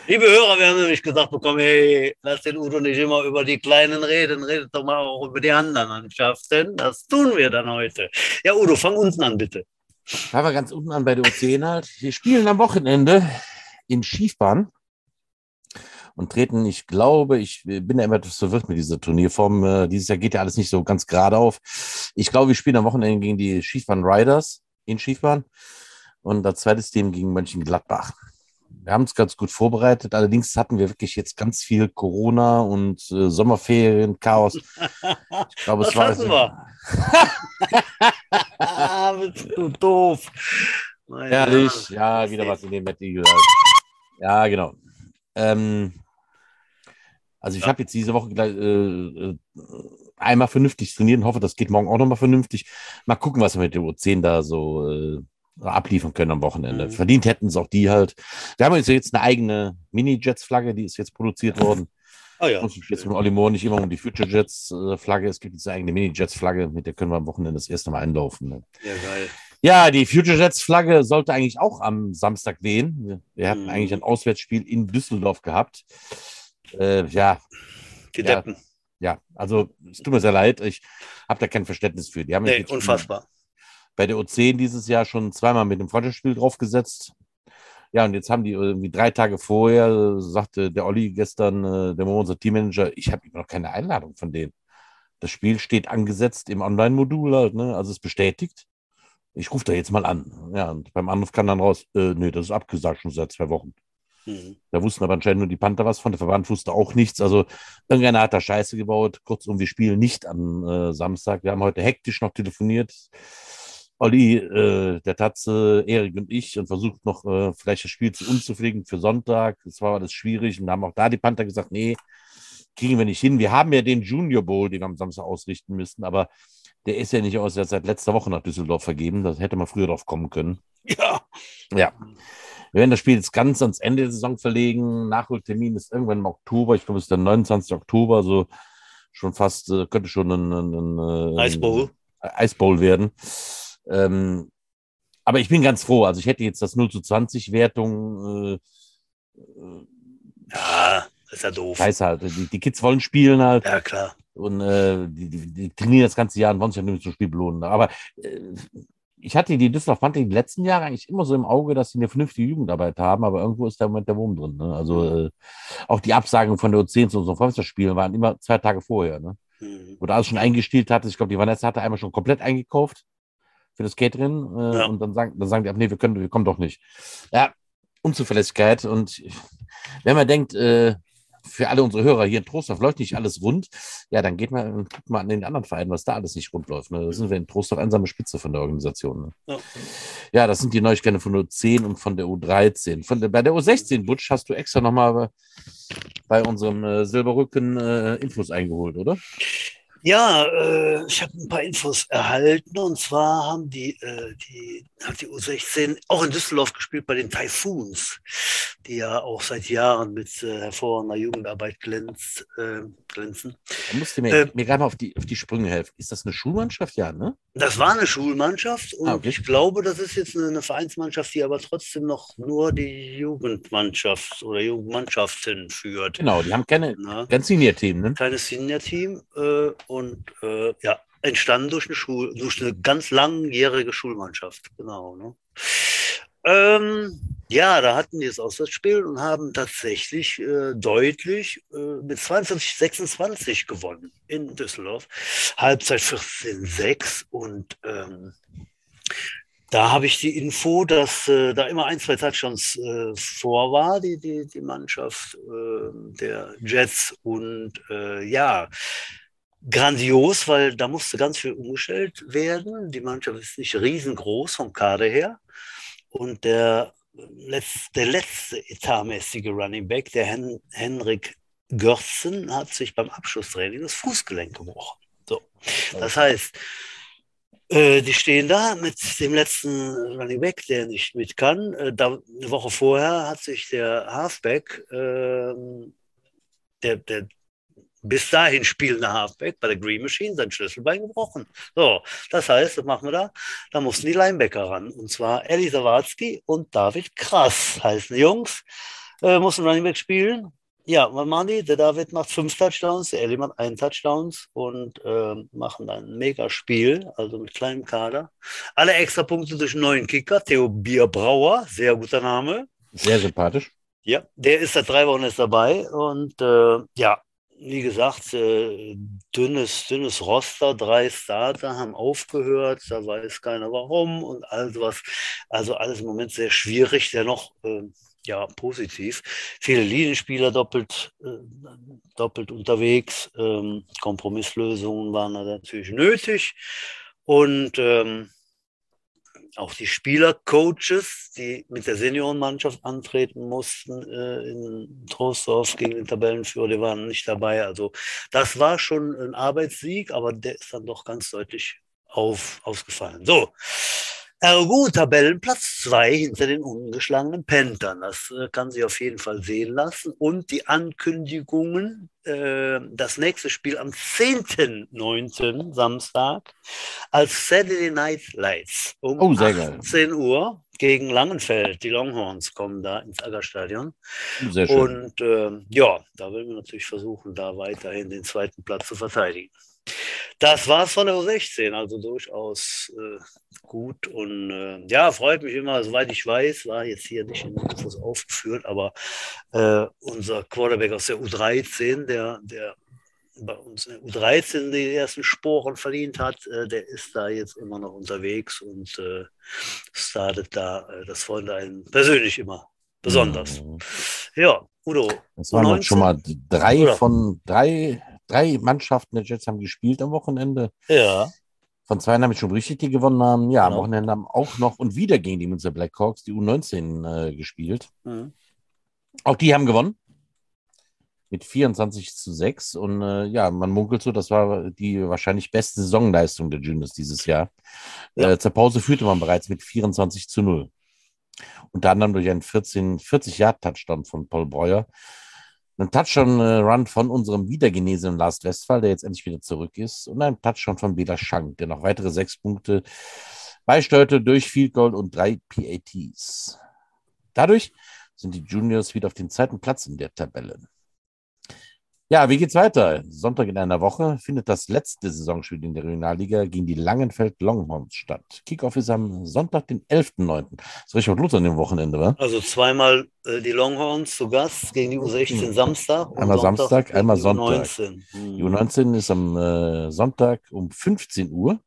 Liebe Hörer, wir haben nämlich gesagt bekommen, hey, lass den Udo nicht immer über die Kleinen reden, redet doch mal auch über die anderen Mannschaften. Das tun wir dann heute. Ja, Udo, fang unten an, bitte. Fangen wir ganz unten an bei der U10 halt. Wir spielen am Wochenende in Schiefbahn und treten, ich glaube, ich bin ja immer etwas verwirrt mit dieser Turnierform. Äh, dieses Jahr geht ja alles nicht so ganz gerade auf. Ich glaube, wir spielen am Wochenende gegen die Schiefbahn Riders in Schiefbahn und das zweite Team gegen Mönchengladbach. Wir haben es ganz gut vorbereitet. Allerdings hatten wir wirklich jetzt ganz viel Corona und äh, Sommerferien, Chaos. Ich glaube, es war. Hatten wir? ah, bist du doof. Ehrlich, ja, wieder was in den Metti Ja, genau. Ähm, also ich ja. habe jetzt diese Woche äh, äh, einmal vernünftig trainiert und hoffe, das geht morgen auch nochmal vernünftig. Mal gucken, was wir mit der U10 da so äh, abliefern können am Wochenende. Mhm. Verdient hätten es auch die halt. Wir haben jetzt eine eigene Mini-Jets-Flagge, die ist jetzt produziert worden. Oh ja. Ich jetzt mit Olli Moore nicht immer um die Future Jets äh, Flagge. Es gibt jetzt eine eigene Mini-Jets-Flagge, mit der können wir am Wochenende das erste Mal einlaufen. Ne? Ja, geil. Ja, die Future Jets Flagge sollte eigentlich auch am Samstag wehen. Wir hatten mhm. eigentlich ein Auswärtsspiel in Düsseldorf gehabt. Äh, ja. Die ja, Deppen. Ja, also es tut mir sehr leid, ich habe da kein Verständnis für. Die haben nee, unfassbar. Bei der O10 dieses Jahr schon zweimal mit dem Freundschaftsspiel draufgesetzt. Ja, und jetzt haben die irgendwie drei Tage vorher, sagte der Olli gestern, äh, der Mo, unser Teammanager, ich habe immer noch keine Einladung von denen. Das Spiel steht angesetzt im Online-Modul halt, ne? also es bestätigt. Ich rufe da jetzt mal an. Ja, und beim Anruf kann dann raus, äh, nee, das ist abgesagt schon seit zwei Wochen. Mhm. Da wussten aber anscheinend nur die Panther was von. Der Verband wusste auch nichts. Also irgendeiner hat da Scheiße gebaut. Kurzum, wir spielen nicht am äh, Samstag. Wir haben heute hektisch noch telefoniert. Olli, äh, der Tatze, Erik und ich und versucht noch äh, vielleicht das Spiel zu uns zu pflegen für Sonntag. Das war alles schwierig und da haben auch da die Panther gesagt, nee, kriegen wir nicht hin. Wir haben ja den Junior Bowl, den wir am Samstag ausrichten müssen, aber der ist ja nicht aus, der seit letzter Woche nach Düsseldorf vergeben. Das hätte man früher drauf kommen können. Ja. Ja. Wir werden das Spiel jetzt ganz ans Ende der Saison verlegen. Nachholtermin ist irgendwann im Oktober. Ich glaube, es ist der 29. Oktober. So schon fast, äh, könnte schon ein, ein, ein, Ice Bowl. Eisbowl werden. Ähm, aber ich bin ganz froh. Also ich hätte jetzt das 0 zu 20 Wertung. Äh, ja, ist ja doof. Weiß halt, die, die Kids wollen spielen halt. Ja, klar. Und äh, die, die, die, trainieren das ganze Jahr und wollen sich ja nur zum Spiel belohnen. Aber äh, ich hatte die Düsseldorf Panther die letzten Jahre eigentlich immer so im Auge, dass sie eine vernünftige Jugendarbeit haben, aber irgendwo ist der Moment der Wurm drin. Ne? Also äh, auch die Absagen von der U10 zu unseren Freundschaftsspielen waren immer zwei Tage vorher. Ne? Mhm. Wo du alles schon eingestellt hattest. Ich glaube, die Vanessa hatte einmal schon komplett eingekauft für das Catering äh, ja. und dann sagen, dann sagen die, nee, wir können, wir kommen doch nicht. Ja, Unzuverlässigkeit und wenn man denkt, äh, für alle unsere Hörer hier in Trostorf läuft nicht alles rund, ja, dann geht mal guckt mal an den anderen Vereinen, was da alles nicht rund läuft. Ne? Da sind wir in Trostorf einsame Spitze von der Organisation. Ne? Ja. ja. das sind die Neuigkeiten von der U10 und von der U13. Von der, bei der U16, Butsch, hast du extra nochmal bei unserem äh, Silberrücken äh, Infos eingeholt, oder? Ja, äh, ich habe ein paar Infos erhalten und zwar haben die, äh, die, hat die U16 auch in Düsseldorf gespielt bei den Typhoons, die ja auch seit Jahren mit äh, hervorragender Jugendarbeit glänzt, äh, glänzen. Da musst du mir, äh, mir gerade mal auf die, auf die Sprünge helfen. Ist das eine Schulmannschaft? Ja, ne? Das war eine Schulmannschaft und ah, okay. ich glaube, das ist jetzt eine, eine, Vereinsmannschaft, die aber trotzdem noch nur die Jugendmannschaft oder Jugendmannschaften führt. Genau, die haben keine, kein Senior-Team, ne? Keines Senior-Team äh, und äh, ja, entstanden durch eine Schul durch eine ganz langjährige Schulmannschaft, genau. Ne? Ähm, ja, da hatten die das Auswärtsspiel und haben tatsächlich äh, deutlich äh, mit 22, 26 gewonnen in Düsseldorf. Halbzeit 14-6 und ähm, da habe ich die Info, dass äh, da immer ein, zwei Touchdowns äh, vor war, die, die, die Mannschaft äh, der Jets. Und äh, ja, grandios, weil da musste ganz viel umgestellt werden. Die Mannschaft ist nicht riesengroß vom Kader her. Und der, letz, der letzte etatmäßige Running Back, der Hen Henrik Görzen, hat sich beim Abschlusstraining das Fußgelenk gebrochen. So. Das heißt, äh, die stehen da mit dem letzten Running Back, der nicht mit kann. Äh, da, eine Woche vorher hat sich der Halfback, äh, der, der bis dahin spielende Halfback bei der Green Machine sein Schlüsselbein gebrochen. So, das heißt, was machen wir da? Da mussten die Linebacker ran. Und zwar Eddie Sawatzki und David Krass heißen die Jungs. Äh, mussten Running Back spielen. Ja, was machen die? Der David macht fünf Touchdowns, der Ellie macht einen Touchdowns und äh, machen ein mega Spiel, also mit kleinem Kader. Alle extra Punkte durch einen neuen Kicker, Theo Bierbrauer, sehr guter Name. Sehr sympathisch. Ja, der ist seit drei Wochen jetzt dabei und äh, ja, wie gesagt, äh, dünnes, dünnes Roster, drei Starter haben aufgehört, da weiß keiner warum und all sowas. Also alles im Moment sehr schwierig, dennoch äh, ja positiv. Viele Linienspieler doppelt, äh, doppelt unterwegs, ähm, Kompromisslösungen waren da natürlich nötig und ähm, auch die Spielercoaches, die mit der Seniorenmannschaft antreten mussten äh, in Trostorf gegen den Tabellenführer, die waren nicht dabei. Also das war schon ein Arbeitssieg, aber der ist dann doch ganz deutlich auf, ausgefallen. So, Ergo Tabellenplatz 2 hinter den ungeschlagenen Panthern. Das äh, kann sich auf jeden Fall sehen lassen. Und die Ankündigungen, äh, das nächste Spiel am 10.9. Samstag als Saturday Night Lights um oh, 18 Uhr gegen Langenfeld. Die Longhorns kommen da ins Aggerstadion. Sehr schön. Und äh, ja, da werden wir natürlich versuchen, da weiterhin den zweiten Platz zu verteidigen. Das war es von der U16, also durchaus äh, gut und äh, ja, freut mich immer, soweit ich weiß, war jetzt hier nicht in den Infos aufgeführt, aber äh, unser Quarterback aus der U13, der, der bei uns in der U13 die ersten Sporen verdient hat, äh, der ist da jetzt immer noch unterwegs und äh, startet da, äh, das freut einen persönlich immer besonders. Mhm. Ja, Udo. Das waren schon mal drei Oder? von drei drei Mannschaften der Jets haben gespielt am Wochenende. Ja. Von zwei habe ich schon richtig, die gewonnen haben. Ja, genau. am Wochenende haben auch noch und wieder gegen die Münster Blackhawks die U19 äh, gespielt. Mhm. Auch die haben gewonnen. Mit 24 zu 6. Und äh, ja, man munkelt so, das war die wahrscheinlich beste Saisonleistung der Juniors dieses Jahr. Ja. Äh, zur Pause führte man bereits mit 24 zu 0. Unter anderem durch einen 14, 40-Yard-Touchdown von Paul Breuer. Ein Touchdown-Run von unserem wiedergenesenen Last Westphal, der jetzt endlich wieder zurück ist. Und ein Touchdown von Bela Schank, der noch weitere sechs Punkte beisteuerte durch Field Goal und drei PATs. Dadurch sind die Juniors wieder auf den zweiten Platz in der Tabelle. Ja, wie geht's weiter? Sonntag in einer Woche findet das letzte Saisonspiel in der Regionalliga gegen die Langenfeld Longhorns statt. Kickoff ist am Sonntag, den 11.9. Das ist richtig los an dem Wochenende, wa? Also zweimal äh, die Longhorns zu Gast gegen die U16 Samstag. Einmal Sonntag, Samstag, einmal Sonntag. U19. Die U19 ist am äh, Sonntag um 15 Uhr.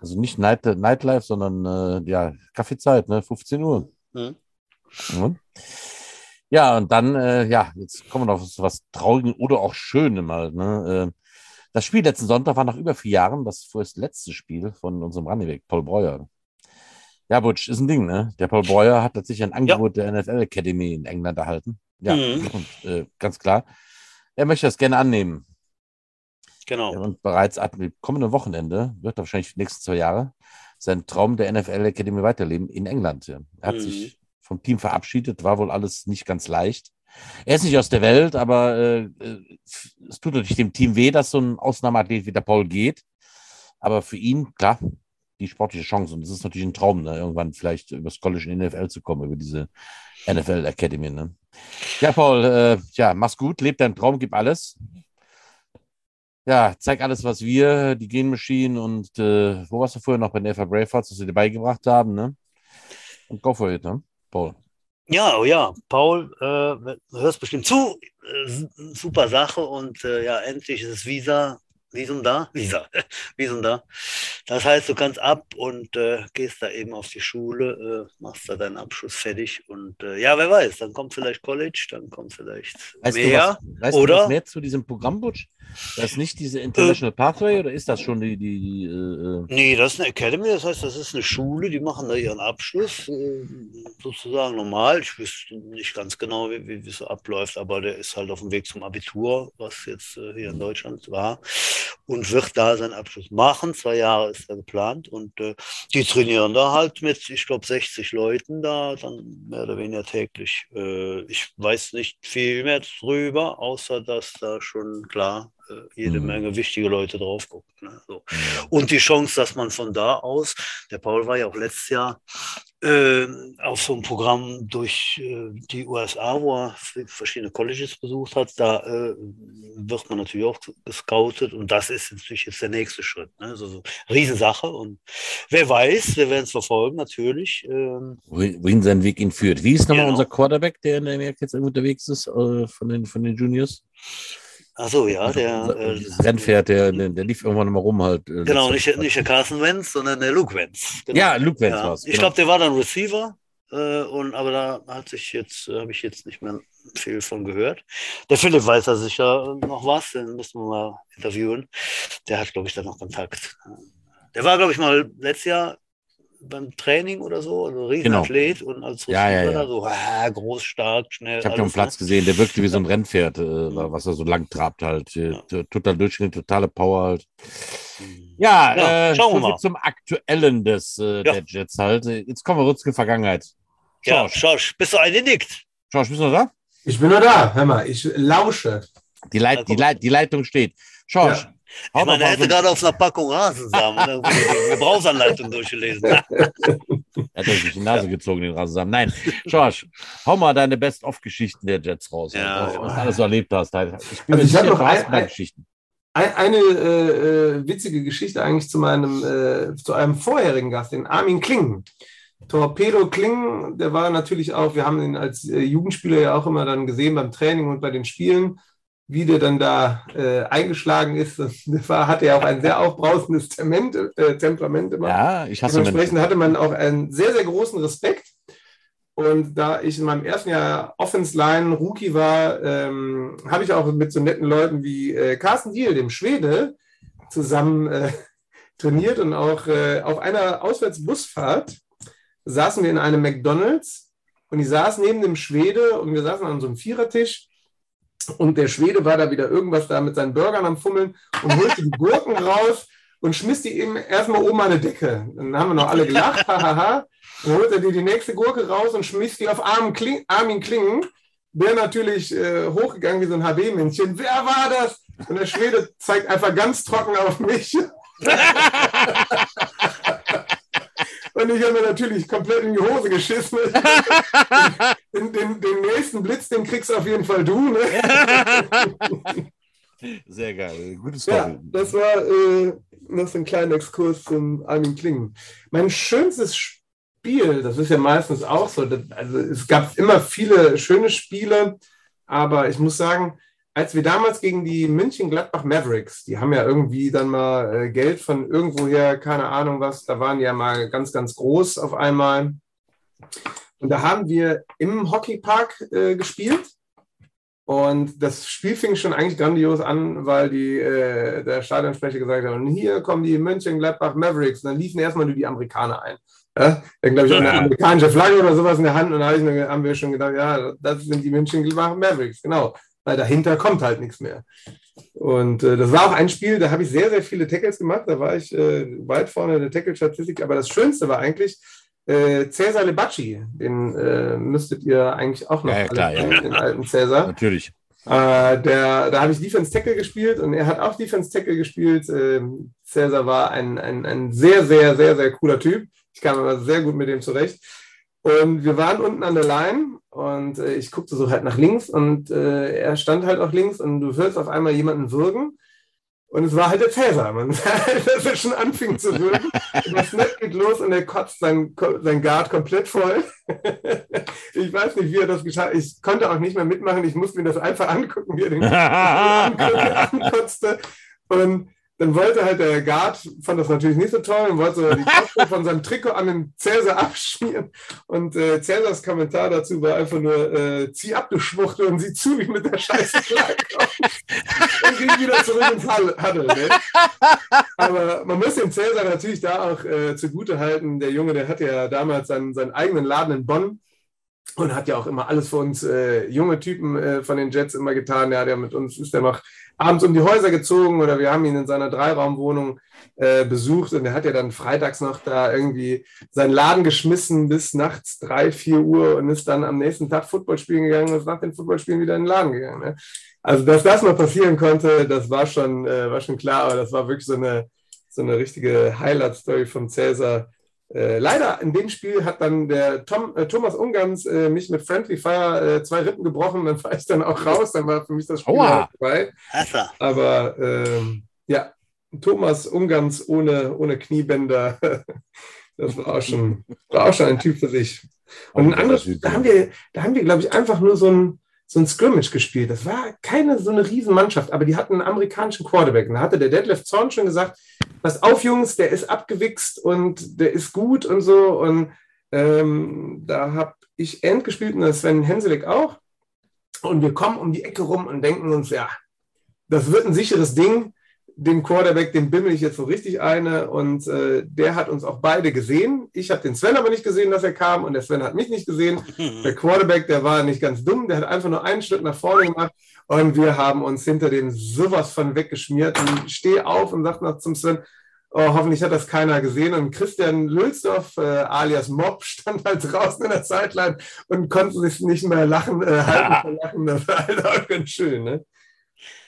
Also nicht Night, Nightlife, sondern äh, ja, Kaffeezeit, ne? 15 Uhr. Mhm. Mhm. Ja, und dann, äh, ja, jetzt kommen wir noch zu was Traurigem oder auch Schönem mal. Ne? Äh, das Spiel letzten Sonntag war nach über vier Jahren das vorerst letzte Spiel von unserem Runningback, Paul Breuer. Ja, Butch, ist ein Ding, ne? Der Paul Breuer hat tatsächlich ein Angebot ja. der NFL Academy in England erhalten. Ja, mhm. und, äh, ganz klar. Er möchte das gerne annehmen. Genau. Und bereits ab dem kommenden Wochenende wird er wahrscheinlich die nächsten zwei Jahre seinen Traum der NFL Academy weiterleben in England. Er hat mhm. sich vom Team verabschiedet. War wohl alles nicht ganz leicht. Er ist nicht aus der Welt, aber äh, äh, es tut natürlich dem Team weh, dass so ein Ausnahmeathlet wie der Paul geht. Aber für ihn, klar, die sportliche Chance. Und es ist natürlich ein Traum, ne? irgendwann vielleicht übers College in die NFL zu kommen, über diese NFL Academy. Ne? Ja, Paul, äh, ja, mach's gut, leb deinen Traum, gib alles. Ja, zeig alles, was wir, die Genmaschinen und äh, wo warst du vorher noch bei Nefer Bravehearts, was wir dir beigebracht haben, ne? Und go for it, ne? Paul. Ja, oh ja, Paul, äh, hörst bestimmt zu. Äh, super Sache und äh, ja, endlich ist es Visa Visum da, Visa, Visum da. Das heißt, du kannst ab und äh, gehst da eben auf die Schule, äh, machst da deinen Abschluss fertig und äh, ja, wer weiß, dann kommt vielleicht College, dann kommt vielleicht weißt mehr. Du was, weißt oder? du was mehr zu diesem Programm, Butch? Das ist nicht diese International Pathway oder ist das schon die. die, äh, äh, nee, das ist eine Academy, das heißt, das ist eine Schule, die machen da ihren Abschluss äh, sozusagen normal. Ich wüsste nicht ganz genau, wie, wie, wie es so abläuft, aber der ist halt auf dem Weg zum Abitur, was jetzt hier in Deutschland war und wird da seinen Abschluss machen. Zwei Jahre ist er geplant und äh, die trainieren da halt mit, ich glaube, 60 Leuten da, dann mehr oder weniger täglich. Äh, ich weiß nicht viel mehr drüber, außer dass da schon klar jede mhm. Menge wichtige Leute drauf gucken. Ne? So. Und die Chance, dass man von da aus, der Paul war ja auch letztes Jahr äh, auf so ein Programm durch äh, die USA, wo er verschiedene Colleges besucht hat, da äh, wird man natürlich auch gescoutet und das ist natürlich jetzt der nächste Schritt. Ne? Also so Riesensache und wer weiß, wir werden es verfolgen natürlich. Ähm, Wohin sein Weg ihn führt. Wie ist nochmal genau. unser Quarterback, der in der Amerika jetzt unterwegs ist, äh, von, den, von den Juniors? Ach so, ja, der. Äh, Rennpferd, der, der, der, lief irgendwann mal rum halt. Äh, genau, nicht, nicht der Carson Wentz, sondern der Luke Wentz. Genau. Ja, Luke Wentz ja. war es. Ich genau. glaube, der war dann Receiver, äh, und, aber da hat sich jetzt, äh, habe ich jetzt nicht mehr viel von gehört. Der Philipp weiß da sicher noch was, den müssen wir mal interviewen. Der hat, glaube ich, da noch Kontakt. Der war, glaube ich, mal letztes Jahr beim Training oder so, also Riesenathlet genau. und als ja, ja, ja. so ah, groß, stark, schnell. Ich habe den Platz ne? gesehen, der wirkte wie so ein Rennpferd, äh, mhm. was er so lang trabt halt. Ja. Total Durchschnitt, totale Power halt. Mhm. Ja, ja äh, schauen wir mal. zum Aktuellen des äh, der Jets halt. Jetzt kommen wir rück zur Vergangenheit. Ja, Schorsch, bist du eingenickt? Schorsch, bist du noch da? Ich bin noch da, hör mal, ich lausche. Die, Leit die, Leit die Leitung steht. Schorsch, ja. Ich meine, er hätte so gerade auf einer Packung Rasensamen die Gebrauchsanleitung durchgelesen. er hat sich die Nase gezogen, den Rasensamen. Nein, George, hau mal deine Best-of-Geschichten der Jets raus. Ja, was du alles so erlebt hast. Ich bin also ich habe noch ein, ein, Geschichten. Ein, eine äh, äh, witzige Geschichte eigentlich zu meinem, äh, zu einem vorherigen Gast, den Armin Klingen. Torpedo Klingen, der war natürlich auch, wir haben ihn als äh, Jugendspieler ja auch immer dann gesehen beim Training und bei den Spielen wie der dann da äh, eingeschlagen ist. Das war, hatte ja auch ein sehr aufbrausendes Temperament, äh, Temperament immer. Ja, ich hasse Dementsprechend hatte man auch einen sehr, sehr großen Respekt. Und da ich in meinem ersten Jahr Offense Line Rookie war, ähm, habe ich auch mit so netten Leuten wie äh, Carsten Diel, dem Schwede, zusammen äh, trainiert und auch äh, auf einer Auswärtsbusfahrt saßen wir in einem McDonalds und ich saß neben dem Schwede und wir saßen an so einem Vierertisch und der Schwede war da wieder irgendwas da mit seinen Burgern am Fummeln und holte die Gurken raus und schmiss die eben erstmal oben an die Decke. Dann haben wir noch alle gelacht, hahaha. Dann holte er die, die nächste Gurke raus und schmiss die auf Armin, Kling, Armin Klingen, der natürlich äh, hochgegangen wie so ein HB-Männchen. Wer war das? Und der Schwede zeigt einfach ganz trocken auf mich. Und ich habe mir natürlich komplett in die Hose geschissen. den, den, den, nächsten Blitz, den kriegst auf jeden Fall du. Ne? Sehr geil. Gutes Story. Ja, das war äh, noch so ein kleiner Exkurs zum Armin Klingen. Mein schönstes Spiel, das ist ja meistens auch so, das, also es gab immer viele schöne Spiele, aber ich muss sagen, als wir damals gegen die München-Gladbach Mavericks, die haben ja irgendwie dann mal äh, Geld von irgendwoher, keine Ahnung was, da waren die ja mal ganz, ganz groß auf einmal. Und da haben wir im Hockeypark äh, gespielt. Und das Spiel fing schon eigentlich grandios an, weil die, äh, der Stadionsprecher gesagt hat, und hier kommen die München-Gladbach Mavericks. Und dann liefen erstmal nur die Amerikaner ein. Ja, dann glaube ich auch eine amerikanische Flagge oder sowas in der Hand und da haben wir schon gedacht, ja, das sind die München-Gladbach Mavericks, genau weil dahinter kommt halt nichts mehr. Und äh, das war auch ein Spiel, da habe ich sehr, sehr viele Tackles gemacht. Da war ich äh, weit vorne in der Tackle-Statistik. Aber das Schönste war eigentlich äh, Cesar Lebacci. Den äh, müsstet ihr eigentlich auch noch ja, ja, klar, kennen, ja. den alten Cesar. Natürlich. Äh, der, da habe ich Defense Tackle gespielt und er hat auch Defense Tackle gespielt. Ähm, Cesar war ein, ein, ein sehr, sehr, sehr, sehr cooler Typ. Ich kam aber sehr gut mit dem zurecht. Und wir waren unten an der Line und äh, ich guckte so halt nach links und äh, er stand halt auch links und du hörst auf einmal jemanden würgen. Und es war halt der Cäsar, man. dass er schon anfing zu würgen. das Snap geht los und er kotzt sein, sein Guard komplett voll. ich weiß nicht, wie er das geschafft hat. Ich konnte auch nicht mehr mitmachen. Ich musste mir das einfach angucken, wie er den ankotzte. Und dann wollte halt der Guard, fand das natürlich nicht so toll und wollte die Kopfhörer von seinem Trikot an den Cäsar abschmieren. Und äh, Cäsars Kommentar dazu war einfach nur, äh, zieh ab, du Schwuchtel, und sieh zu, wie mit der Scheiße klarkommt. und ging wieder zurück ins Huddle. Ne? Aber man muss dem Cäsar natürlich da auch äh, zugute halten. Der Junge, der hat ja damals seinen, seinen eigenen Laden in Bonn und hat ja auch immer alles für uns äh, junge Typen äh, von den Jets immer getan. Der hat ja mit uns, ist der noch abends um die Häuser gezogen oder wir haben ihn in seiner Dreiraumwohnung äh, besucht und er hat ja dann freitags noch da irgendwie seinen Laden geschmissen bis nachts drei, vier Uhr und ist dann am nächsten Tag Football spielen gegangen und ist nach den Footballspielen wieder in den Laden gegangen. Ne? Also, dass das mal passieren konnte, das war schon, äh, war schon klar, aber das war wirklich so eine, so eine richtige Highlight-Story vom Cäsar äh, leider in dem Spiel hat dann der Tom, äh, Thomas Ungans äh, mich mit Friendly Fire äh, zwei Rippen gebrochen, dann war ich dann auch raus, dann war für mich das Spiel vorbei. Aber ähm, ja, Thomas Ungans ohne, ohne Kniebänder, das war auch, schon, war auch schon ein Typ für sich. Und ein anderes, da haben wir, da haben wir, glaube ich, einfach nur so ein, so ein Scrimmage gespielt. Das war keine so eine Riesenmannschaft, aber die hatten einen amerikanischen Quarterback. Und da hatte der Detlef Zorn schon gesagt, pass auf, Jungs, der ist abgewichst und der ist gut und so. Und ähm, da habe ich End gespielt und Sven Henselik auch. Und wir kommen um die Ecke rum und denken uns, ja, das wird ein sicheres Ding dem Quarterback, dem bimmel ich jetzt so richtig eine und äh, der hat uns auch beide gesehen. Ich habe den Sven aber nicht gesehen, dass er kam und der Sven hat mich nicht gesehen. Der Quarterback, der war nicht ganz dumm, der hat einfach nur einen Schritt nach vorne gemacht und wir haben uns hinter dem sowas von weggeschmiert und ich stehe auf und sage noch zum Sven, oh, hoffentlich hat das keiner gesehen und Christian Lülsdorf, äh, alias Mob, stand halt draußen in der Sideline und konnte sich nicht mehr lachen, äh, halten lachen. Das war halt auch ganz schön, ne?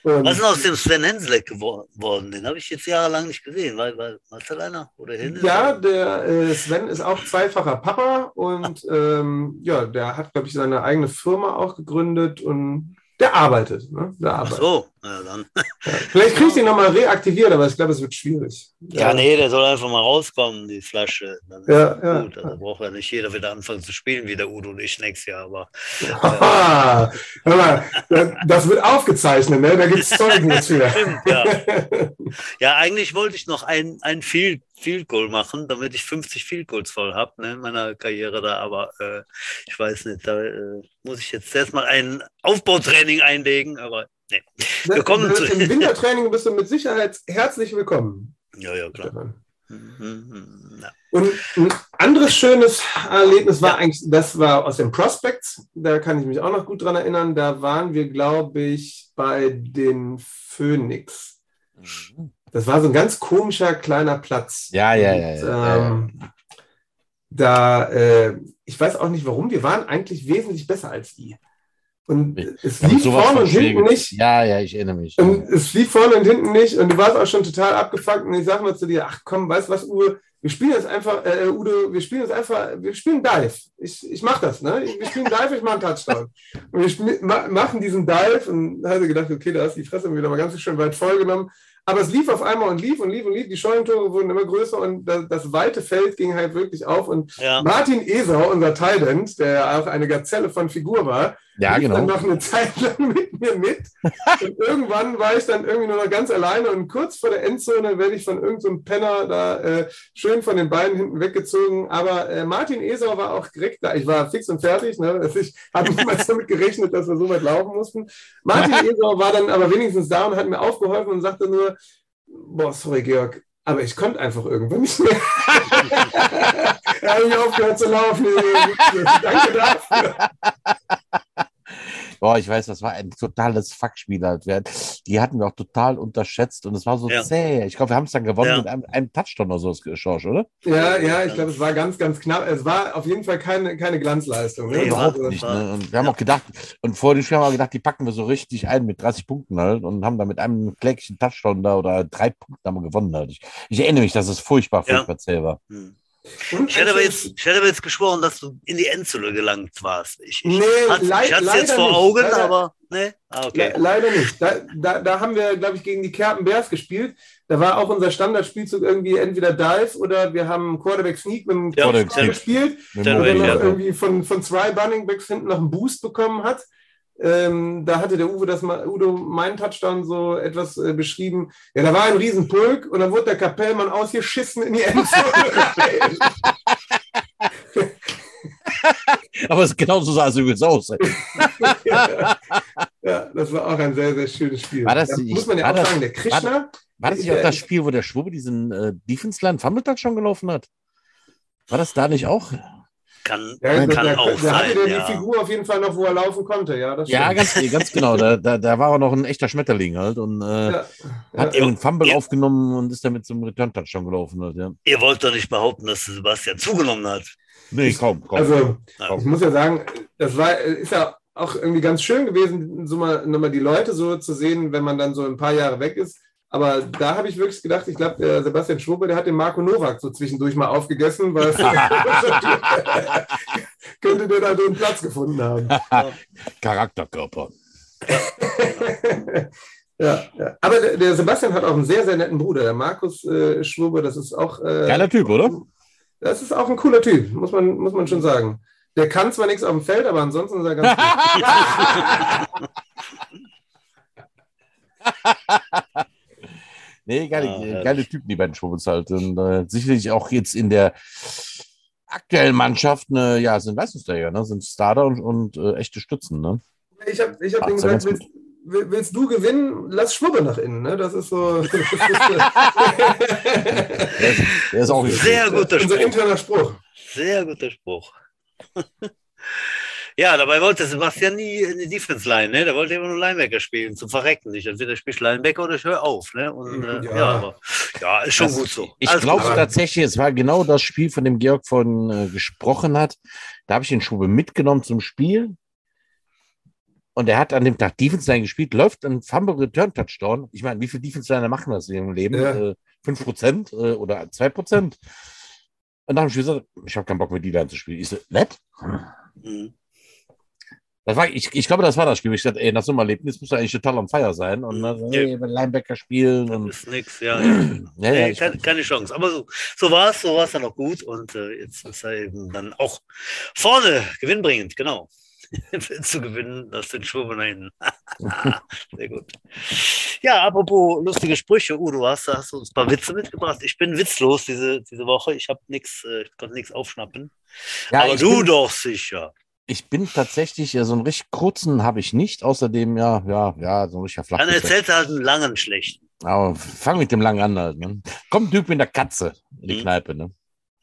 Und Was ist aus dem Sven Hensleck geworden? Den habe ich jetzt jahrelang nicht gesehen. War, war, war das einer? Oder Hennes? Ja, der äh, Sven ist auch zweifacher Papa und ähm, ja, der hat, glaube ich, seine eigene Firma auch gegründet und der arbeitet. Ne? Der arbeitet. Ach so, ja, dann. Ja, vielleicht kriege ich ihn nochmal reaktiviert, aber ich glaube, es wird schwierig. Ja, ja, nee, der soll einfach mal rauskommen, die Flasche. Dann ja, ja. Gut. Also braucht ja nicht jeder wieder anfangen zu spielen wie der Udo und ich nächstes Jahr. Aber, äh, Hör mal, das wird aufgezeichnet, ne? da gibt es Zeugen jetzt wieder. Stimmt, ja. ja, eigentlich wollte ich noch ein, ein Field, Field Goal machen, damit ich 50 Field Goals voll habe ne, in meiner Karriere da. Aber äh, ich weiß nicht, da äh, muss ich jetzt erstmal ein Aufbautraining einlegen. Aber Nee. Wir kommen zu Im Wintertraining bist du mit Sicherheit herzlich willkommen. Ja, ja, klar. Mhm, Und ein anderes schönes Erlebnis war ja. eigentlich, das war aus den Prospects, da kann ich mich auch noch gut dran erinnern, da waren wir, glaube ich, bei den Phoenix. Mhm. Das war so ein ganz komischer kleiner Platz. Ja, ja, ja. ja, ähm, ja. Da, äh, ich weiß auch nicht warum, wir waren eigentlich wesentlich besser als die. Und es lief vorne und hinten nicht. Ja, ja, ich erinnere mich. Und es lief vorne und hinten nicht. Und du warst auch schon total abgefuckt. Und ich sage mal zu dir, ach komm, weißt du was, Uwe, wir spielen jetzt einfach, äh, Udo, wir spielen jetzt einfach, wir spielen Dive. Ich, ich mach das, ne? Wir spielen Dive, ich mache einen Touchdown. Und wir ma machen diesen Dive und da habe ich gedacht, okay, da hast du die Fresse wieder mal ganz schön weit vollgenommen. Aber es lief auf einmal und lief und lief und lief. Die Scheunentore wurden immer größer und das, das weite Feld ging halt wirklich auf. Und ja. Martin Esau, unser Thailand, der auch eine Gazelle von Figur war, ja, genau. dann noch eine Zeit lang mit mir mit. Und irgendwann war ich dann irgendwie nur noch ganz alleine und kurz vor der Endzone werde ich von irgendeinem so Penner da äh, schön von den Beinen hinten weggezogen. Aber äh, Martin Esau war auch direkt da. Ich war fix und fertig. Ne? Also ich habe niemals damit gerechnet, dass wir so weit laufen mussten. Martin Esau war dann aber wenigstens da und hat mir aufgeholfen und sagte nur, boah, sorry, Georg, aber ich konnte einfach irgendwann nicht mehr. er hat mich aufgehört zu laufen. Danke dafür. Boah, ich weiß, das war ein totales Fuckspiel halt. Die hatten wir auch total unterschätzt und es war so ja. zäh. Ich glaube, wir haben es dann gewonnen ja. mit einem, einem Touchdown oder so, Schorsch, oder? Ja, ja, ich glaube, es war ganz, ganz knapp. Es war auf jeden Fall keine, keine Glanzleistung. Ne? Nee, überhaupt nicht. Ne? Und wir haben auch gedacht, und vor dem Spiel haben wir gedacht, die packen wir so richtig ein mit 30 Punkten halt und haben dann mit einem kläglichen Touchdown da oder drei Punkten haben wir gewonnen halt. Ich, ich erinnere mich, dass es furchtbar, furchtbar ja. zäh war. Hm. Ich hätte, aber jetzt, ich hätte aber jetzt geschworen, dass du in die Endzone gelangt warst. Ich, ich, nee, hat, ich hatte es jetzt vor. Augen, leider, aber nee. Ah, okay. Le leider nicht. Da, da, da haben wir, glaube ich, gegen die Kerpen Bears gespielt. Da war auch unser Standardspielzug irgendwie entweder Dive oder wir haben Quarterback Sneak mit dem ja, gespielt, wo dann noch irgendwie von, von zwei Bunning Backs hinten noch einen Boost bekommen hat. Ähm, da hatte der Uwe das mal, Udo meinen Touchdown so etwas äh, beschrieben. Ja, da war ein Riesenpulk und dann wurde der Kapellmann ausgeschissen in die Endzone. Aber es genauso sah es übrigens aus. ja, ja, das war auch ein sehr, sehr schönes Spiel. War das, da muss man ja auch das, sagen, der Krishna. War, war das nicht auch das Spiel, wo der Schwuppe diesen äh, Defense-Line Fumble-Touchdown gelaufen hat? War das da nicht auch? Kann, ja, kann der, auch der sein. hatte der ja. die Figur auf jeden Fall noch, wo er laufen konnte. Ja, das ja ganz, ganz genau. Da, da, da war er noch ein echter Schmetterling halt und äh, ja. hat ja. einen Fumble ihr, aufgenommen und ist damit zum Return-Touchdown gelaufen. Halt, ja. Ihr wollt doch nicht behaupten, dass Sebastian zugenommen hat. Nee, kaum. kaum. Also, kaum. ich muss ja sagen, das war, ist ja auch irgendwie ganz schön gewesen, so mal nochmal die Leute so zu sehen, wenn man dann so ein paar Jahre weg ist aber da habe ich wirklich gedacht, ich glaube, der Sebastian Schwuppe, der hat den Marco Nowak so zwischendurch mal aufgegessen, weil könnte der da so einen Platz gefunden haben. Charakterkörper. ja, ja, aber der, der, Sebastian hat auch einen sehr, sehr netten Bruder, der Markus äh, Schwuppe, das ist auch. Äh, Geiler Typ, oder? Das ist auch ein cooler Typ, muss man, muss man schon sagen. Der kann zwar nichts auf dem Feld, aber ansonsten ist er ganz gut. Nee, geile, ah, geile Typen, die beiden Schwubbels halt. Und äh, sicherlich auch jetzt in der aktuellen Mannschaft ne, ja, sind Leistungsträger, ne? sind Starter und, und äh, echte Stützen. Ne? Ich habe ich hab gesagt, willst, willst, du gewinnen, lass Schwubbe nach innen. Ne? Das ist so. der, ist, der ist auch Sehr guter Spruch. Unser interner Spruch. Sehr guter Spruch. Ja, dabei wollte Sebastian nie eine Defense-Line, ne? Der wollte immer nur Linebacker spielen, zum Verrecken nicht. Entweder spielst Linebacker oder ich höre auf, ne? Und, äh, ja. ja. aber ja, ist schon das, gut so. Ich glaube tatsächlich, es war genau das Spiel, von dem Georg von äh, gesprochen hat. Da habe ich den Schube mitgenommen zum Spiel. Und er hat an dem Tag Defense Line gespielt, läuft ein Fumble Return Touchdown. Ich meine, wie viele Defense Liner machen das in ihrem Leben? Ja. Äh, 5% äh, oder 2%? Und dann habe ich gesagt, ich habe keinen Bock mit die Line zu spielen. Ich so, nett? Mhm. Das war, ich, ich glaube, das war das Spiel. Ich dachte, ey, nach so einem Erlebnis muss er eigentlich total am Feier sein und dann, mhm. ey, Linebacker spielen. Das und, ist nix, ja. ja. ja, ja keine, keine, Chance. Aber so, so war es, so war es dann auch gut und äh, jetzt ist er eben dann auch vorne gewinnbringend, genau. zu gewinnen, das sind Schwumme nach hinten. Sehr gut. Ja, apropos lustige Sprüche, Udo, hast, hast du uns ein paar Witze mitgebracht? Ich bin witzlos diese, diese Woche. Ich habe nichts, äh, konnte nichts aufschnappen. Ja, Aber du bin, doch sicher ich bin tatsächlich, ja, so einen richtig kurzen habe ich nicht. Außerdem, ja, ja, ja, so ein richtiger Flach. Dann erzählt er halt einen langen schlechten. Aber fang mit dem langen an halt. Ne? Kommt ein Typ mit der Katze in die hm. Kneipe. Ne?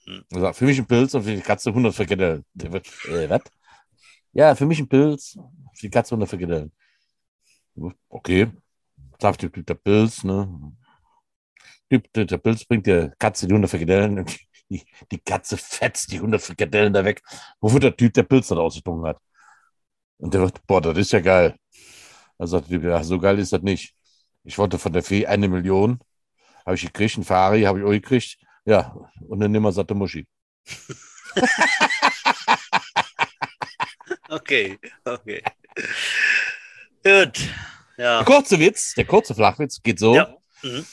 Hm. Also, für mich ein Pilz und für die Katze 100 Frikadellen. Äh, was? Ja, für mich ein Pilz, für die Katze 100 Frikadellen. Okay. Sagt der Typ der Pilz, ne? Typ, der Pilz bringt der Katze die 100 Frikadellen die, die Katze fetzt die 100 Frikadellen da weg, wofür der Typ der Pilz dann ausgetrunken hat. Und der wird, boah, das ist ja geil. Er sagt, ja, so geil ist das nicht. Ich wollte von der Fee eine Million, habe ich gekriegt, ein Ferrari habe ich auch gekriegt. Ja, und eine nimmersatte Muschi. okay, okay. Gut. Ja. Der kurze Witz, der kurze Flachwitz geht so. Ja. Mhm.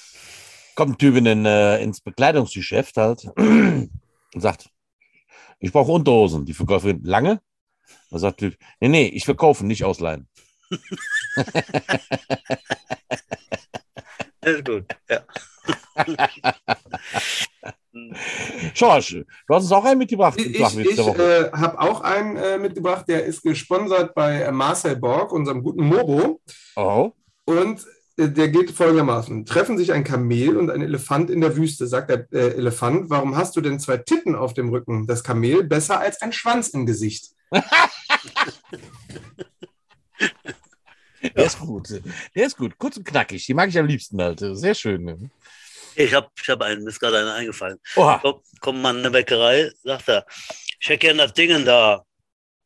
Kommt ein Typ in den, äh, ins Bekleidungsgeschäft halt und sagt, ich brauche Unterhosen. Die Verkäuferin, lange? Da sagt der Typ, nee, nee, ich verkaufe, nicht ausleihen. Das ist gut, ja. George, du hast uns auch einen mitgebracht. Ich, ich äh, habe auch einen äh, mitgebracht, der ist gesponsert bei äh, Marcel Borg, unserem guten Mobo. Oh. Und der geht folgendermaßen: Treffen sich ein Kamel und ein Elefant in der Wüste. Sagt der äh, Elefant, warum hast du denn zwei Titten auf dem Rücken? Das Kamel besser als ein Schwanz im Gesicht. Der ist gut. Der ist gut. Kurz und knackig. Die mag ich am liebsten halt. Sehr schön. Ne? Ich habe ich hab einen, mir ist gerade einer eingefallen. Oha. Komm, kommt man in eine Bäckerei, sagt er, ich hätte gerne das Ding da.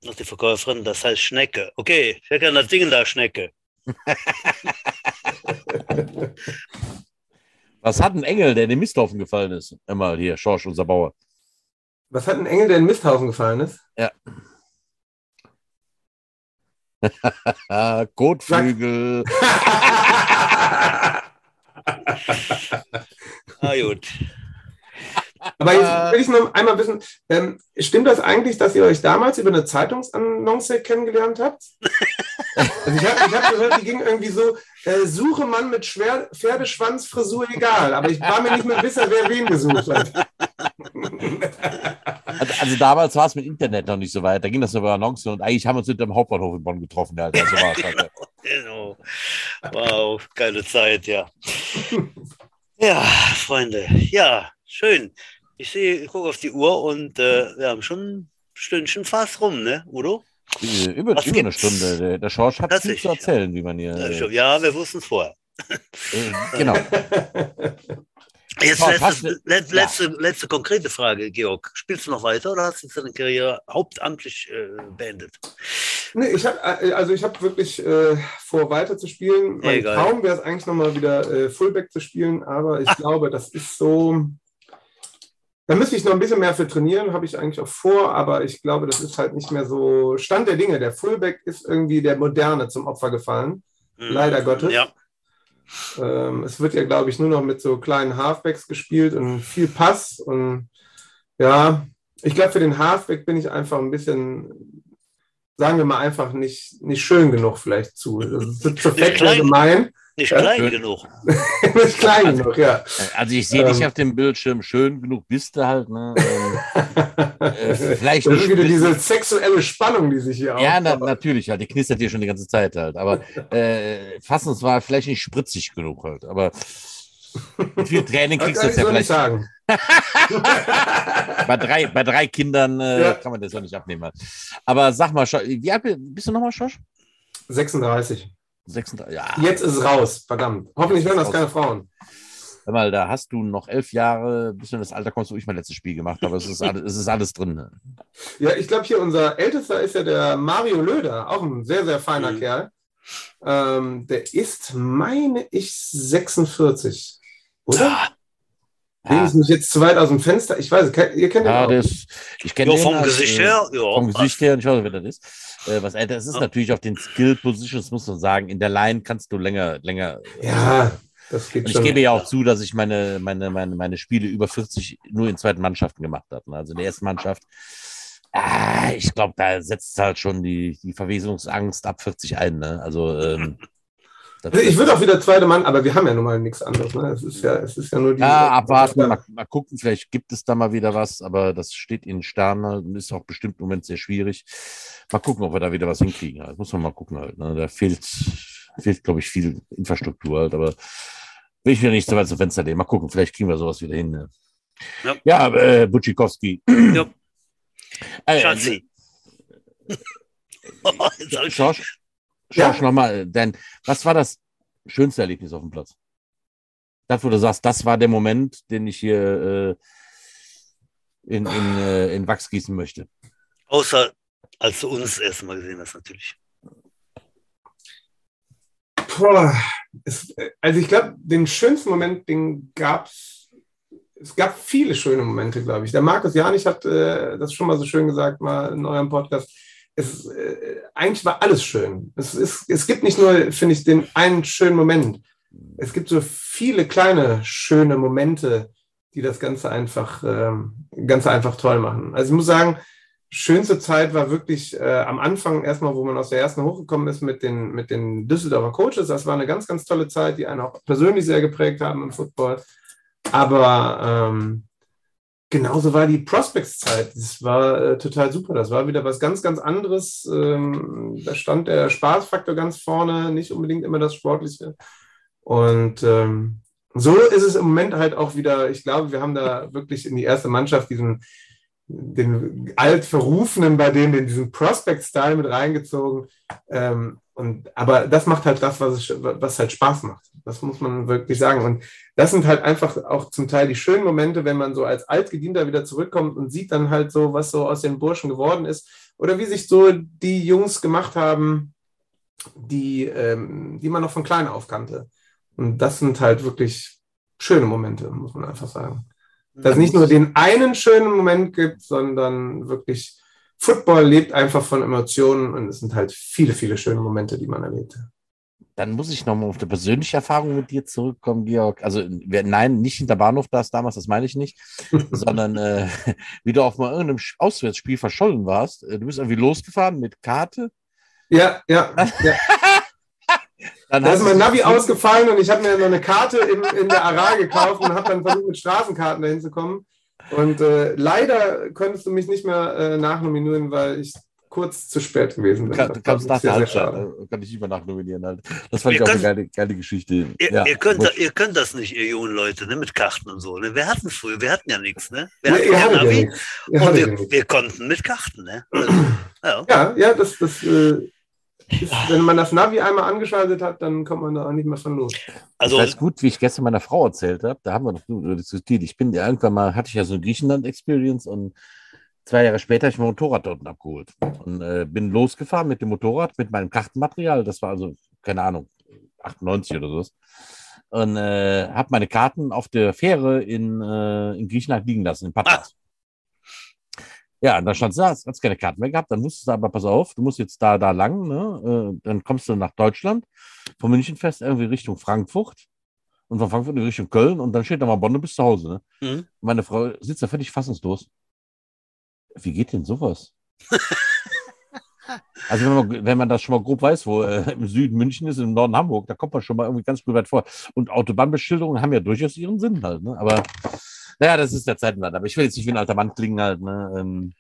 Sagt die Verkäuferin, das heißt Schnecke. Okay, ich hätte gerne das Ding da, Schnecke. Was hat ein Engel, der in den Misthaufen gefallen ist? Einmal hier, Schorsch, unser Bauer. Was hat ein Engel, der in den Misthaufen gefallen ist? Ja. Kotflügel. ah, gut. Aber jetzt will ich noch einmal wissen, ähm, stimmt das eigentlich, dass ihr euch damals über eine Zeitungsannonce kennengelernt habt? also ich habe hab gehört, die ging irgendwie so, äh, suche Mann mit Schwer Pferdeschwanzfrisur egal, aber ich war mir nicht mehr sicher, wer wen gesucht hat. Also, also, damals war es mit Internet noch nicht so weit. Da ging das über Annoncen und eigentlich haben wir uns hinter dem Hauptbahnhof in Bonn getroffen. Alter. So war es halt. genau. Wow, geile Zeit, ja. ja, Freunde, ja, schön. Ich sehe, ich gucke auf die Uhr und äh, wir haben schon ein Stündchen fast rum, ne, Udo? Über, über eine Stunde. Der, der Schorsch hat viel zu erzählen, ja. wie man hier. Ja, wir wussten es vorher. Äh, genau. Jetzt letzte, letzte, letzte, letzte, konkrete Frage, Georg. Spielst du noch weiter oder hast du deine Karriere hauptamtlich äh, beendet? Nee, ich habe äh, also ich habe wirklich äh, vor, weiter zu spielen. Mein Egal. Traum wäre es eigentlich nochmal wieder äh, Fullback zu spielen, aber ich Ach. glaube, das ist so. Da müsste ich noch ein bisschen mehr für trainieren, habe ich eigentlich auch vor, aber ich glaube, das ist halt nicht mehr so Stand der Dinge. Der Fullback ist irgendwie der Moderne zum Opfer gefallen. Mhm. Leider Gottes. Ja. Ähm, es wird ja, glaube ich, nur noch mit so kleinen Halfbacks gespielt und viel Pass. Und ja, ich glaube, für den Halfback bin ich einfach ein bisschen, sagen wir mal, einfach nicht, nicht schön genug vielleicht zu. Das ist zu fett gemein. Nicht klein ja? genug. nicht klein genug, ja. Also ich sehe ähm, dich auf dem Bildschirm schön genug, bist du halt. Ne? Ähm, äh, vielleicht ist wieder diese sexuelle Spannung, die sich hier Ja, na, natürlich, halt. Die knistert hier schon die ganze Zeit halt. Aber äh, fassen war vielleicht nicht spritzig genug halt. Aber mit viel Training kriegst du das ja vielleicht. Sagen. bei, drei, bei drei Kindern äh, ja. kann man das ja nicht abnehmen. Halt. Aber sag mal, wie alt bist du nochmal, Schosch? 36. 36, ja. Jetzt ist es raus, verdammt. Hoffentlich hören das keine Frauen. Sag mal, da hast du noch elf Jahre, bis du in das Alter kommst, wo ich mein letztes Spiel gemacht habe. Es ist alles, es ist alles drin. Ne? Ja, ich glaube, hier unser Ältester ist ja der Mario Löder, auch ein sehr, sehr feiner mhm. Kerl. Ähm, der ist, meine ich, 46. Oder? Ja. Ja. ich mich jetzt zu weit aus dem Fenster. Ich weiß, ihr kennt ja, den auch. Das, ich kenne den vom als, Gesicht her. Ja, vom Gesicht her, ich weiß, wer das ist äh, was älter. Es ist ja. natürlich auf den Skill Positions, muss man sagen. In der Line kannst du länger, länger. Ja, das geht Und ich schon. gebe ja auch zu, dass ich meine, meine, meine, meine Spiele über 40 nur in zweiten Mannschaften gemacht habe. Also in der ersten Mannschaft. Ah, ich glaube, da setzt halt schon die, die Verwesungsangst ab 40 ein. Ne? Also ähm, ich würde auch wieder zweite Mann, aber wir haben ja nun mal nichts anderes. Ne? Es, ist ja, es ist ja nur die. Ja, abwarten, mal, mal, gucken, vielleicht gibt es da mal wieder was, aber das steht in Sternen und ist auch bestimmt im Moment sehr schwierig. Mal gucken, ob wir da wieder was hinkriegen. Das muss man mal gucken halt. Ne? Da fehlt, fehlt, glaube ich, viel Infrastruktur halt, aber will ich wieder nicht so weit zum Fenster nehmen. Mal gucken, vielleicht kriegen wir sowas wieder hin. Ne? Ja, ja äh, Butschikowski. Ja. Äh, Schatzi. Äh, Schorsch, Schau ja. nochmal, denn was war das schönste Erlebnis auf dem Platz? Das, wo du sagst, das war der Moment, den ich hier äh, in, in, äh, in Wachs gießen möchte. Außer als du uns das erste Mal gesehen hast, natürlich. Boah, es, also ich glaube, den schönsten Moment, den gab es, es gab viele schöne Momente, glaube ich. Der Markus Janich hat äh, das schon mal so schön gesagt, mal in eurem Podcast. Es, äh, eigentlich war alles schön. Es, ist, es gibt nicht nur, finde ich, den einen schönen Moment. Es gibt so viele kleine schöne Momente, die das Ganze einfach, ähm, Ganze einfach toll machen. Also ich muss sagen, schönste Zeit war wirklich äh, am Anfang erstmal, wo man aus der ersten hochgekommen ist mit den, mit den Düsseldorfer Coaches. Das war eine ganz, ganz tolle Zeit, die einen auch persönlich sehr geprägt haben im Football. Aber ähm, genauso war die Prospects-Zeit. Das war äh, total super. Das war wieder was ganz, ganz anderes. Ähm, da stand der Spaßfaktor ganz vorne, nicht unbedingt immer das Sportliche. Und ähm, so ist es im Moment halt auch wieder, ich glaube, wir haben da wirklich in die erste Mannschaft diesen den altverrufenen bei denen, in diesen Prospect-Style mit reingezogen. Ähm, und, aber das macht halt das, was, es, was halt Spaß macht. Das muss man wirklich sagen. Und das sind halt einfach auch zum Teil die schönen Momente, wenn man so als Altgedienter wieder zurückkommt und sieht dann halt so, was so aus den Burschen geworden ist. Oder wie sich so die Jungs gemacht haben, die, ähm, die man noch von klein auf kannte. Und das sind halt wirklich schöne Momente, muss man einfach sagen dass es nicht nur den einen schönen Moment gibt, sondern wirklich Football lebt einfach von Emotionen und es sind halt viele, viele schöne Momente, die man erlebt. Dann muss ich nochmal auf die persönliche Erfahrung mit dir zurückkommen, Georg. Also, nein, nicht hinter Bahnhof da ist damals, das meine ich nicht, sondern äh, wie du auf mal irgendeinem Auswärtsspiel verschollen warst. Äh, du bist irgendwie losgefahren mit Karte. Ja, ja, ja. Dann da ist mein Navi ausgefallen und ich habe mir noch eine Karte in, in der Aral gekauft und habe dann versucht, mit Straßenkarten dahin zu kommen. Und äh, leider könntest du mich nicht mehr äh, nachnominieren, weil ich kurz zu spät gewesen bin. Kann, du kannst nach der Halbzeit, kann ich mehr nachnominieren. Halt. Das fand ihr ich auch könnt, eine geile, geile Geschichte. Ihr, ja, ihr, könnt, ihr, könnt, das nicht, ihr jungen Leute, ne, mit Karten und so. Ne? Wir hatten früher, wir hatten ja nichts. Ne? Wir hatten ja, Navi ja und wir, wir, konnten mit Karten. Ne? Also, ja. ja, ja, das, das äh, ist, wenn man das Navi einmal angeschaltet hat, dann kommt man da auch nicht mehr von los. Also, ich weiß gut, wie ich gestern meiner Frau erzählt habe, da haben wir doch diskutiert. Ich bin irgendwann mal, hatte ich ja so eine Griechenland-Experience und zwei Jahre später habe ich mein Motorrad dort abgeholt und äh, bin losgefahren mit dem Motorrad, mit meinem Kartenmaterial. Das war also, keine Ahnung, 98 oder so. Und äh, habe meine Karten auf der Fähre in, äh, in Griechenland liegen lassen, in Patras. Ja, und dann stand da, hast keine Karten mehr gehabt, dann musstest du aber, pass auf, du musst jetzt da, da lang, ne? Äh, dann kommst du nach Deutschland, von München fest irgendwie Richtung Frankfurt und von Frankfurt in Richtung Köln und dann steht da mal Bonn, du bist zu Hause. Ne? Mhm. Meine Frau sitzt da völlig fassungslos. Wie geht denn sowas? also wenn man, wenn man das schon mal grob weiß, wo äh, im Süden München ist, im Norden Hamburg, da kommt man schon mal irgendwie ganz gut weit vor. Und Autobahnbeschilderungen haben ja durchaus ihren Sinn halt, ne? aber naja, das ist der Zeitenwand. Aber ich will jetzt nicht wie ein alter Mann klingen halt. Ne? Ähm,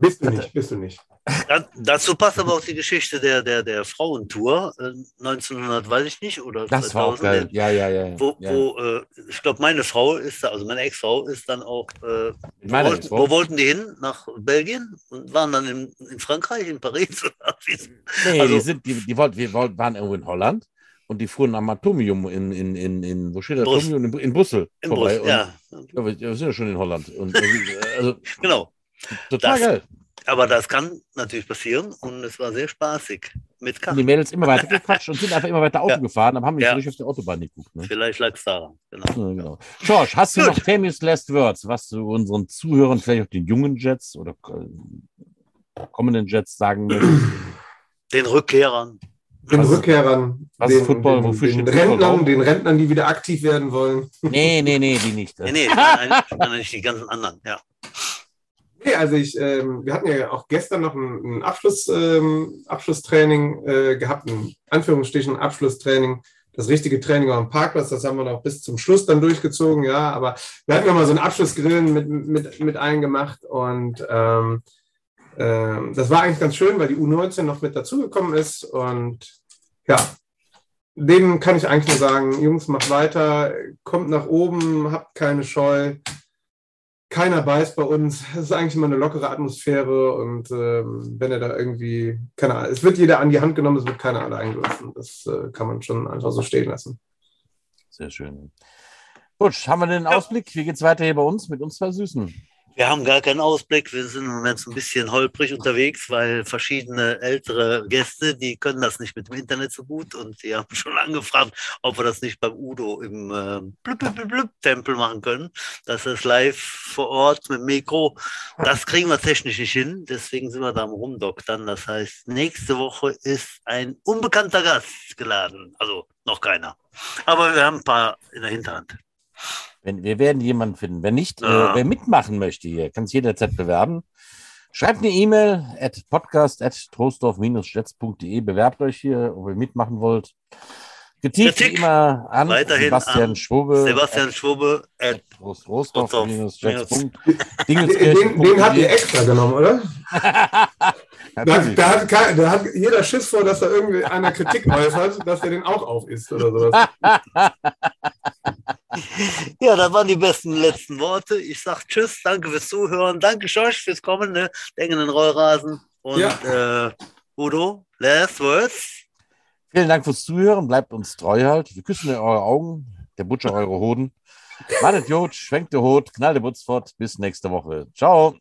bist du nicht, bist du nicht. Da, dazu passt aber auch die Geschichte der, der, der Frauentour äh, 1900, weiß ich nicht, oder Das 2000, war auch geil, ja, ja, ja. Wo, ja. wo äh, ich glaube, meine Frau ist da, also meine Ex-Frau ist dann auch, äh, wo, wollten, wo, wollten die hin? Nach Belgien und waren dann in, in Frankreich, in Paris? nee, also, die, sind, die, die wollten, wir waren irgendwo in Holland und die fuhren am Atomium in, in, in, in wo steht das Atomium? In, in Brüssel in vorbei. Brüssel, ja. ja. Wir sind ja schon in Holland. Und, also, genau. Total das, geil. Aber das kann natürlich passieren und es war sehr spaßig mit Karten. Die Mädels immer weiter gequatscht und sind einfach immer weiter Auto ja. gefahren, dann haben wir ja. nicht auf der Autobahn geguckt. Ne? Vielleicht lag es daran. Genau. Ja, genau. George, hast du Gut. noch famous last words, was du unseren Zuhörern, vielleicht auch den jungen Jets oder äh, kommenden Jets sagen möchtest? Den Rückkehrern den was, Rückkehrern, was den, Football, den, den Rentnern, den Rentnern, die wieder aktiv werden wollen. Nee, nee, nee, die nicht. Nee, nee, nein, nicht die ganzen anderen, ja. Nee, also ich, ähm, wir hatten ja auch gestern noch ein, ein Abschluss, ähm, Abschlusstraining äh, gehabt, ein Anführungsstrichen Abschlusstraining. Das richtige Training war am Parkplatz, das haben wir noch bis zum Schluss dann durchgezogen, ja. Aber wir hatten ja mal so einen Abschlussgrillen mit, mit, mit allen gemacht und ähm, ähm, das war eigentlich ganz schön, weil die U19 noch mit dazugekommen ist. Und ja, denen kann ich eigentlich nur sagen, Jungs, macht weiter, kommt nach oben, habt keine Scheu. Keiner beißt bei uns. Es ist eigentlich immer eine lockere Atmosphäre und ähm, wenn er da irgendwie, keine Ahnung, es wird jeder an die Hand genommen, es wird keiner allein gelassen. Das äh, kann man schon einfach so stehen lassen. Sehr schön. Gut, haben wir den Ausblick? Wie geht es weiter hier bei uns mit uns zwei Süßen? Wir haben gar keinen Ausblick. Wir sind im Moment so ein bisschen holprig unterwegs, weil verschiedene ältere Gäste, die können das nicht mit dem Internet so gut und die haben schon angefragt, ob wir das nicht beim Udo im äh, Blub, Blub, Blub, Tempel machen können. Das ist live vor Ort mit Mikro. Das kriegen wir technisch nicht hin, deswegen sind wir da am Rumdoktern. Das heißt, nächste Woche ist ein unbekannter Gast geladen. Also noch keiner. Aber wir haben ein paar in der Hinterhand. Wenn, wir werden jemanden finden. Wenn nicht, ja. äh, wer mitmachen möchte hier, kann sich jederzeit bewerben. Schreibt eine E-Mail at podcast at trostorf-jets.de. Bewerbt euch hier, ob ihr mitmachen wollt. Kritik, Kritik immer an Weiterhin Sebastian an Schwobe. Sebastian Schwobe at Trostorf-jets. Den, den habt ihr extra genommen, oder? da, da, hat, da, hat, jeder Schiss vor, dass da irgendwie einer Kritik äußert, dass er den auch auf ist oder sowas. ja, das waren die besten letzten Worte. Ich sage Tschüss, danke fürs Zuhören, danke Josh fürs kommende Denken in den Rollrasen und ja. äh, Udo, last words. Vielen Dank fürs Zuhören, bleibt uns treu halt. Wir küssen eure Augen, der Butcher eure Hoden. Wartet Jod, schwenkt der Hut, knallt der Butz fort. Bis nächste Woche. Ciao.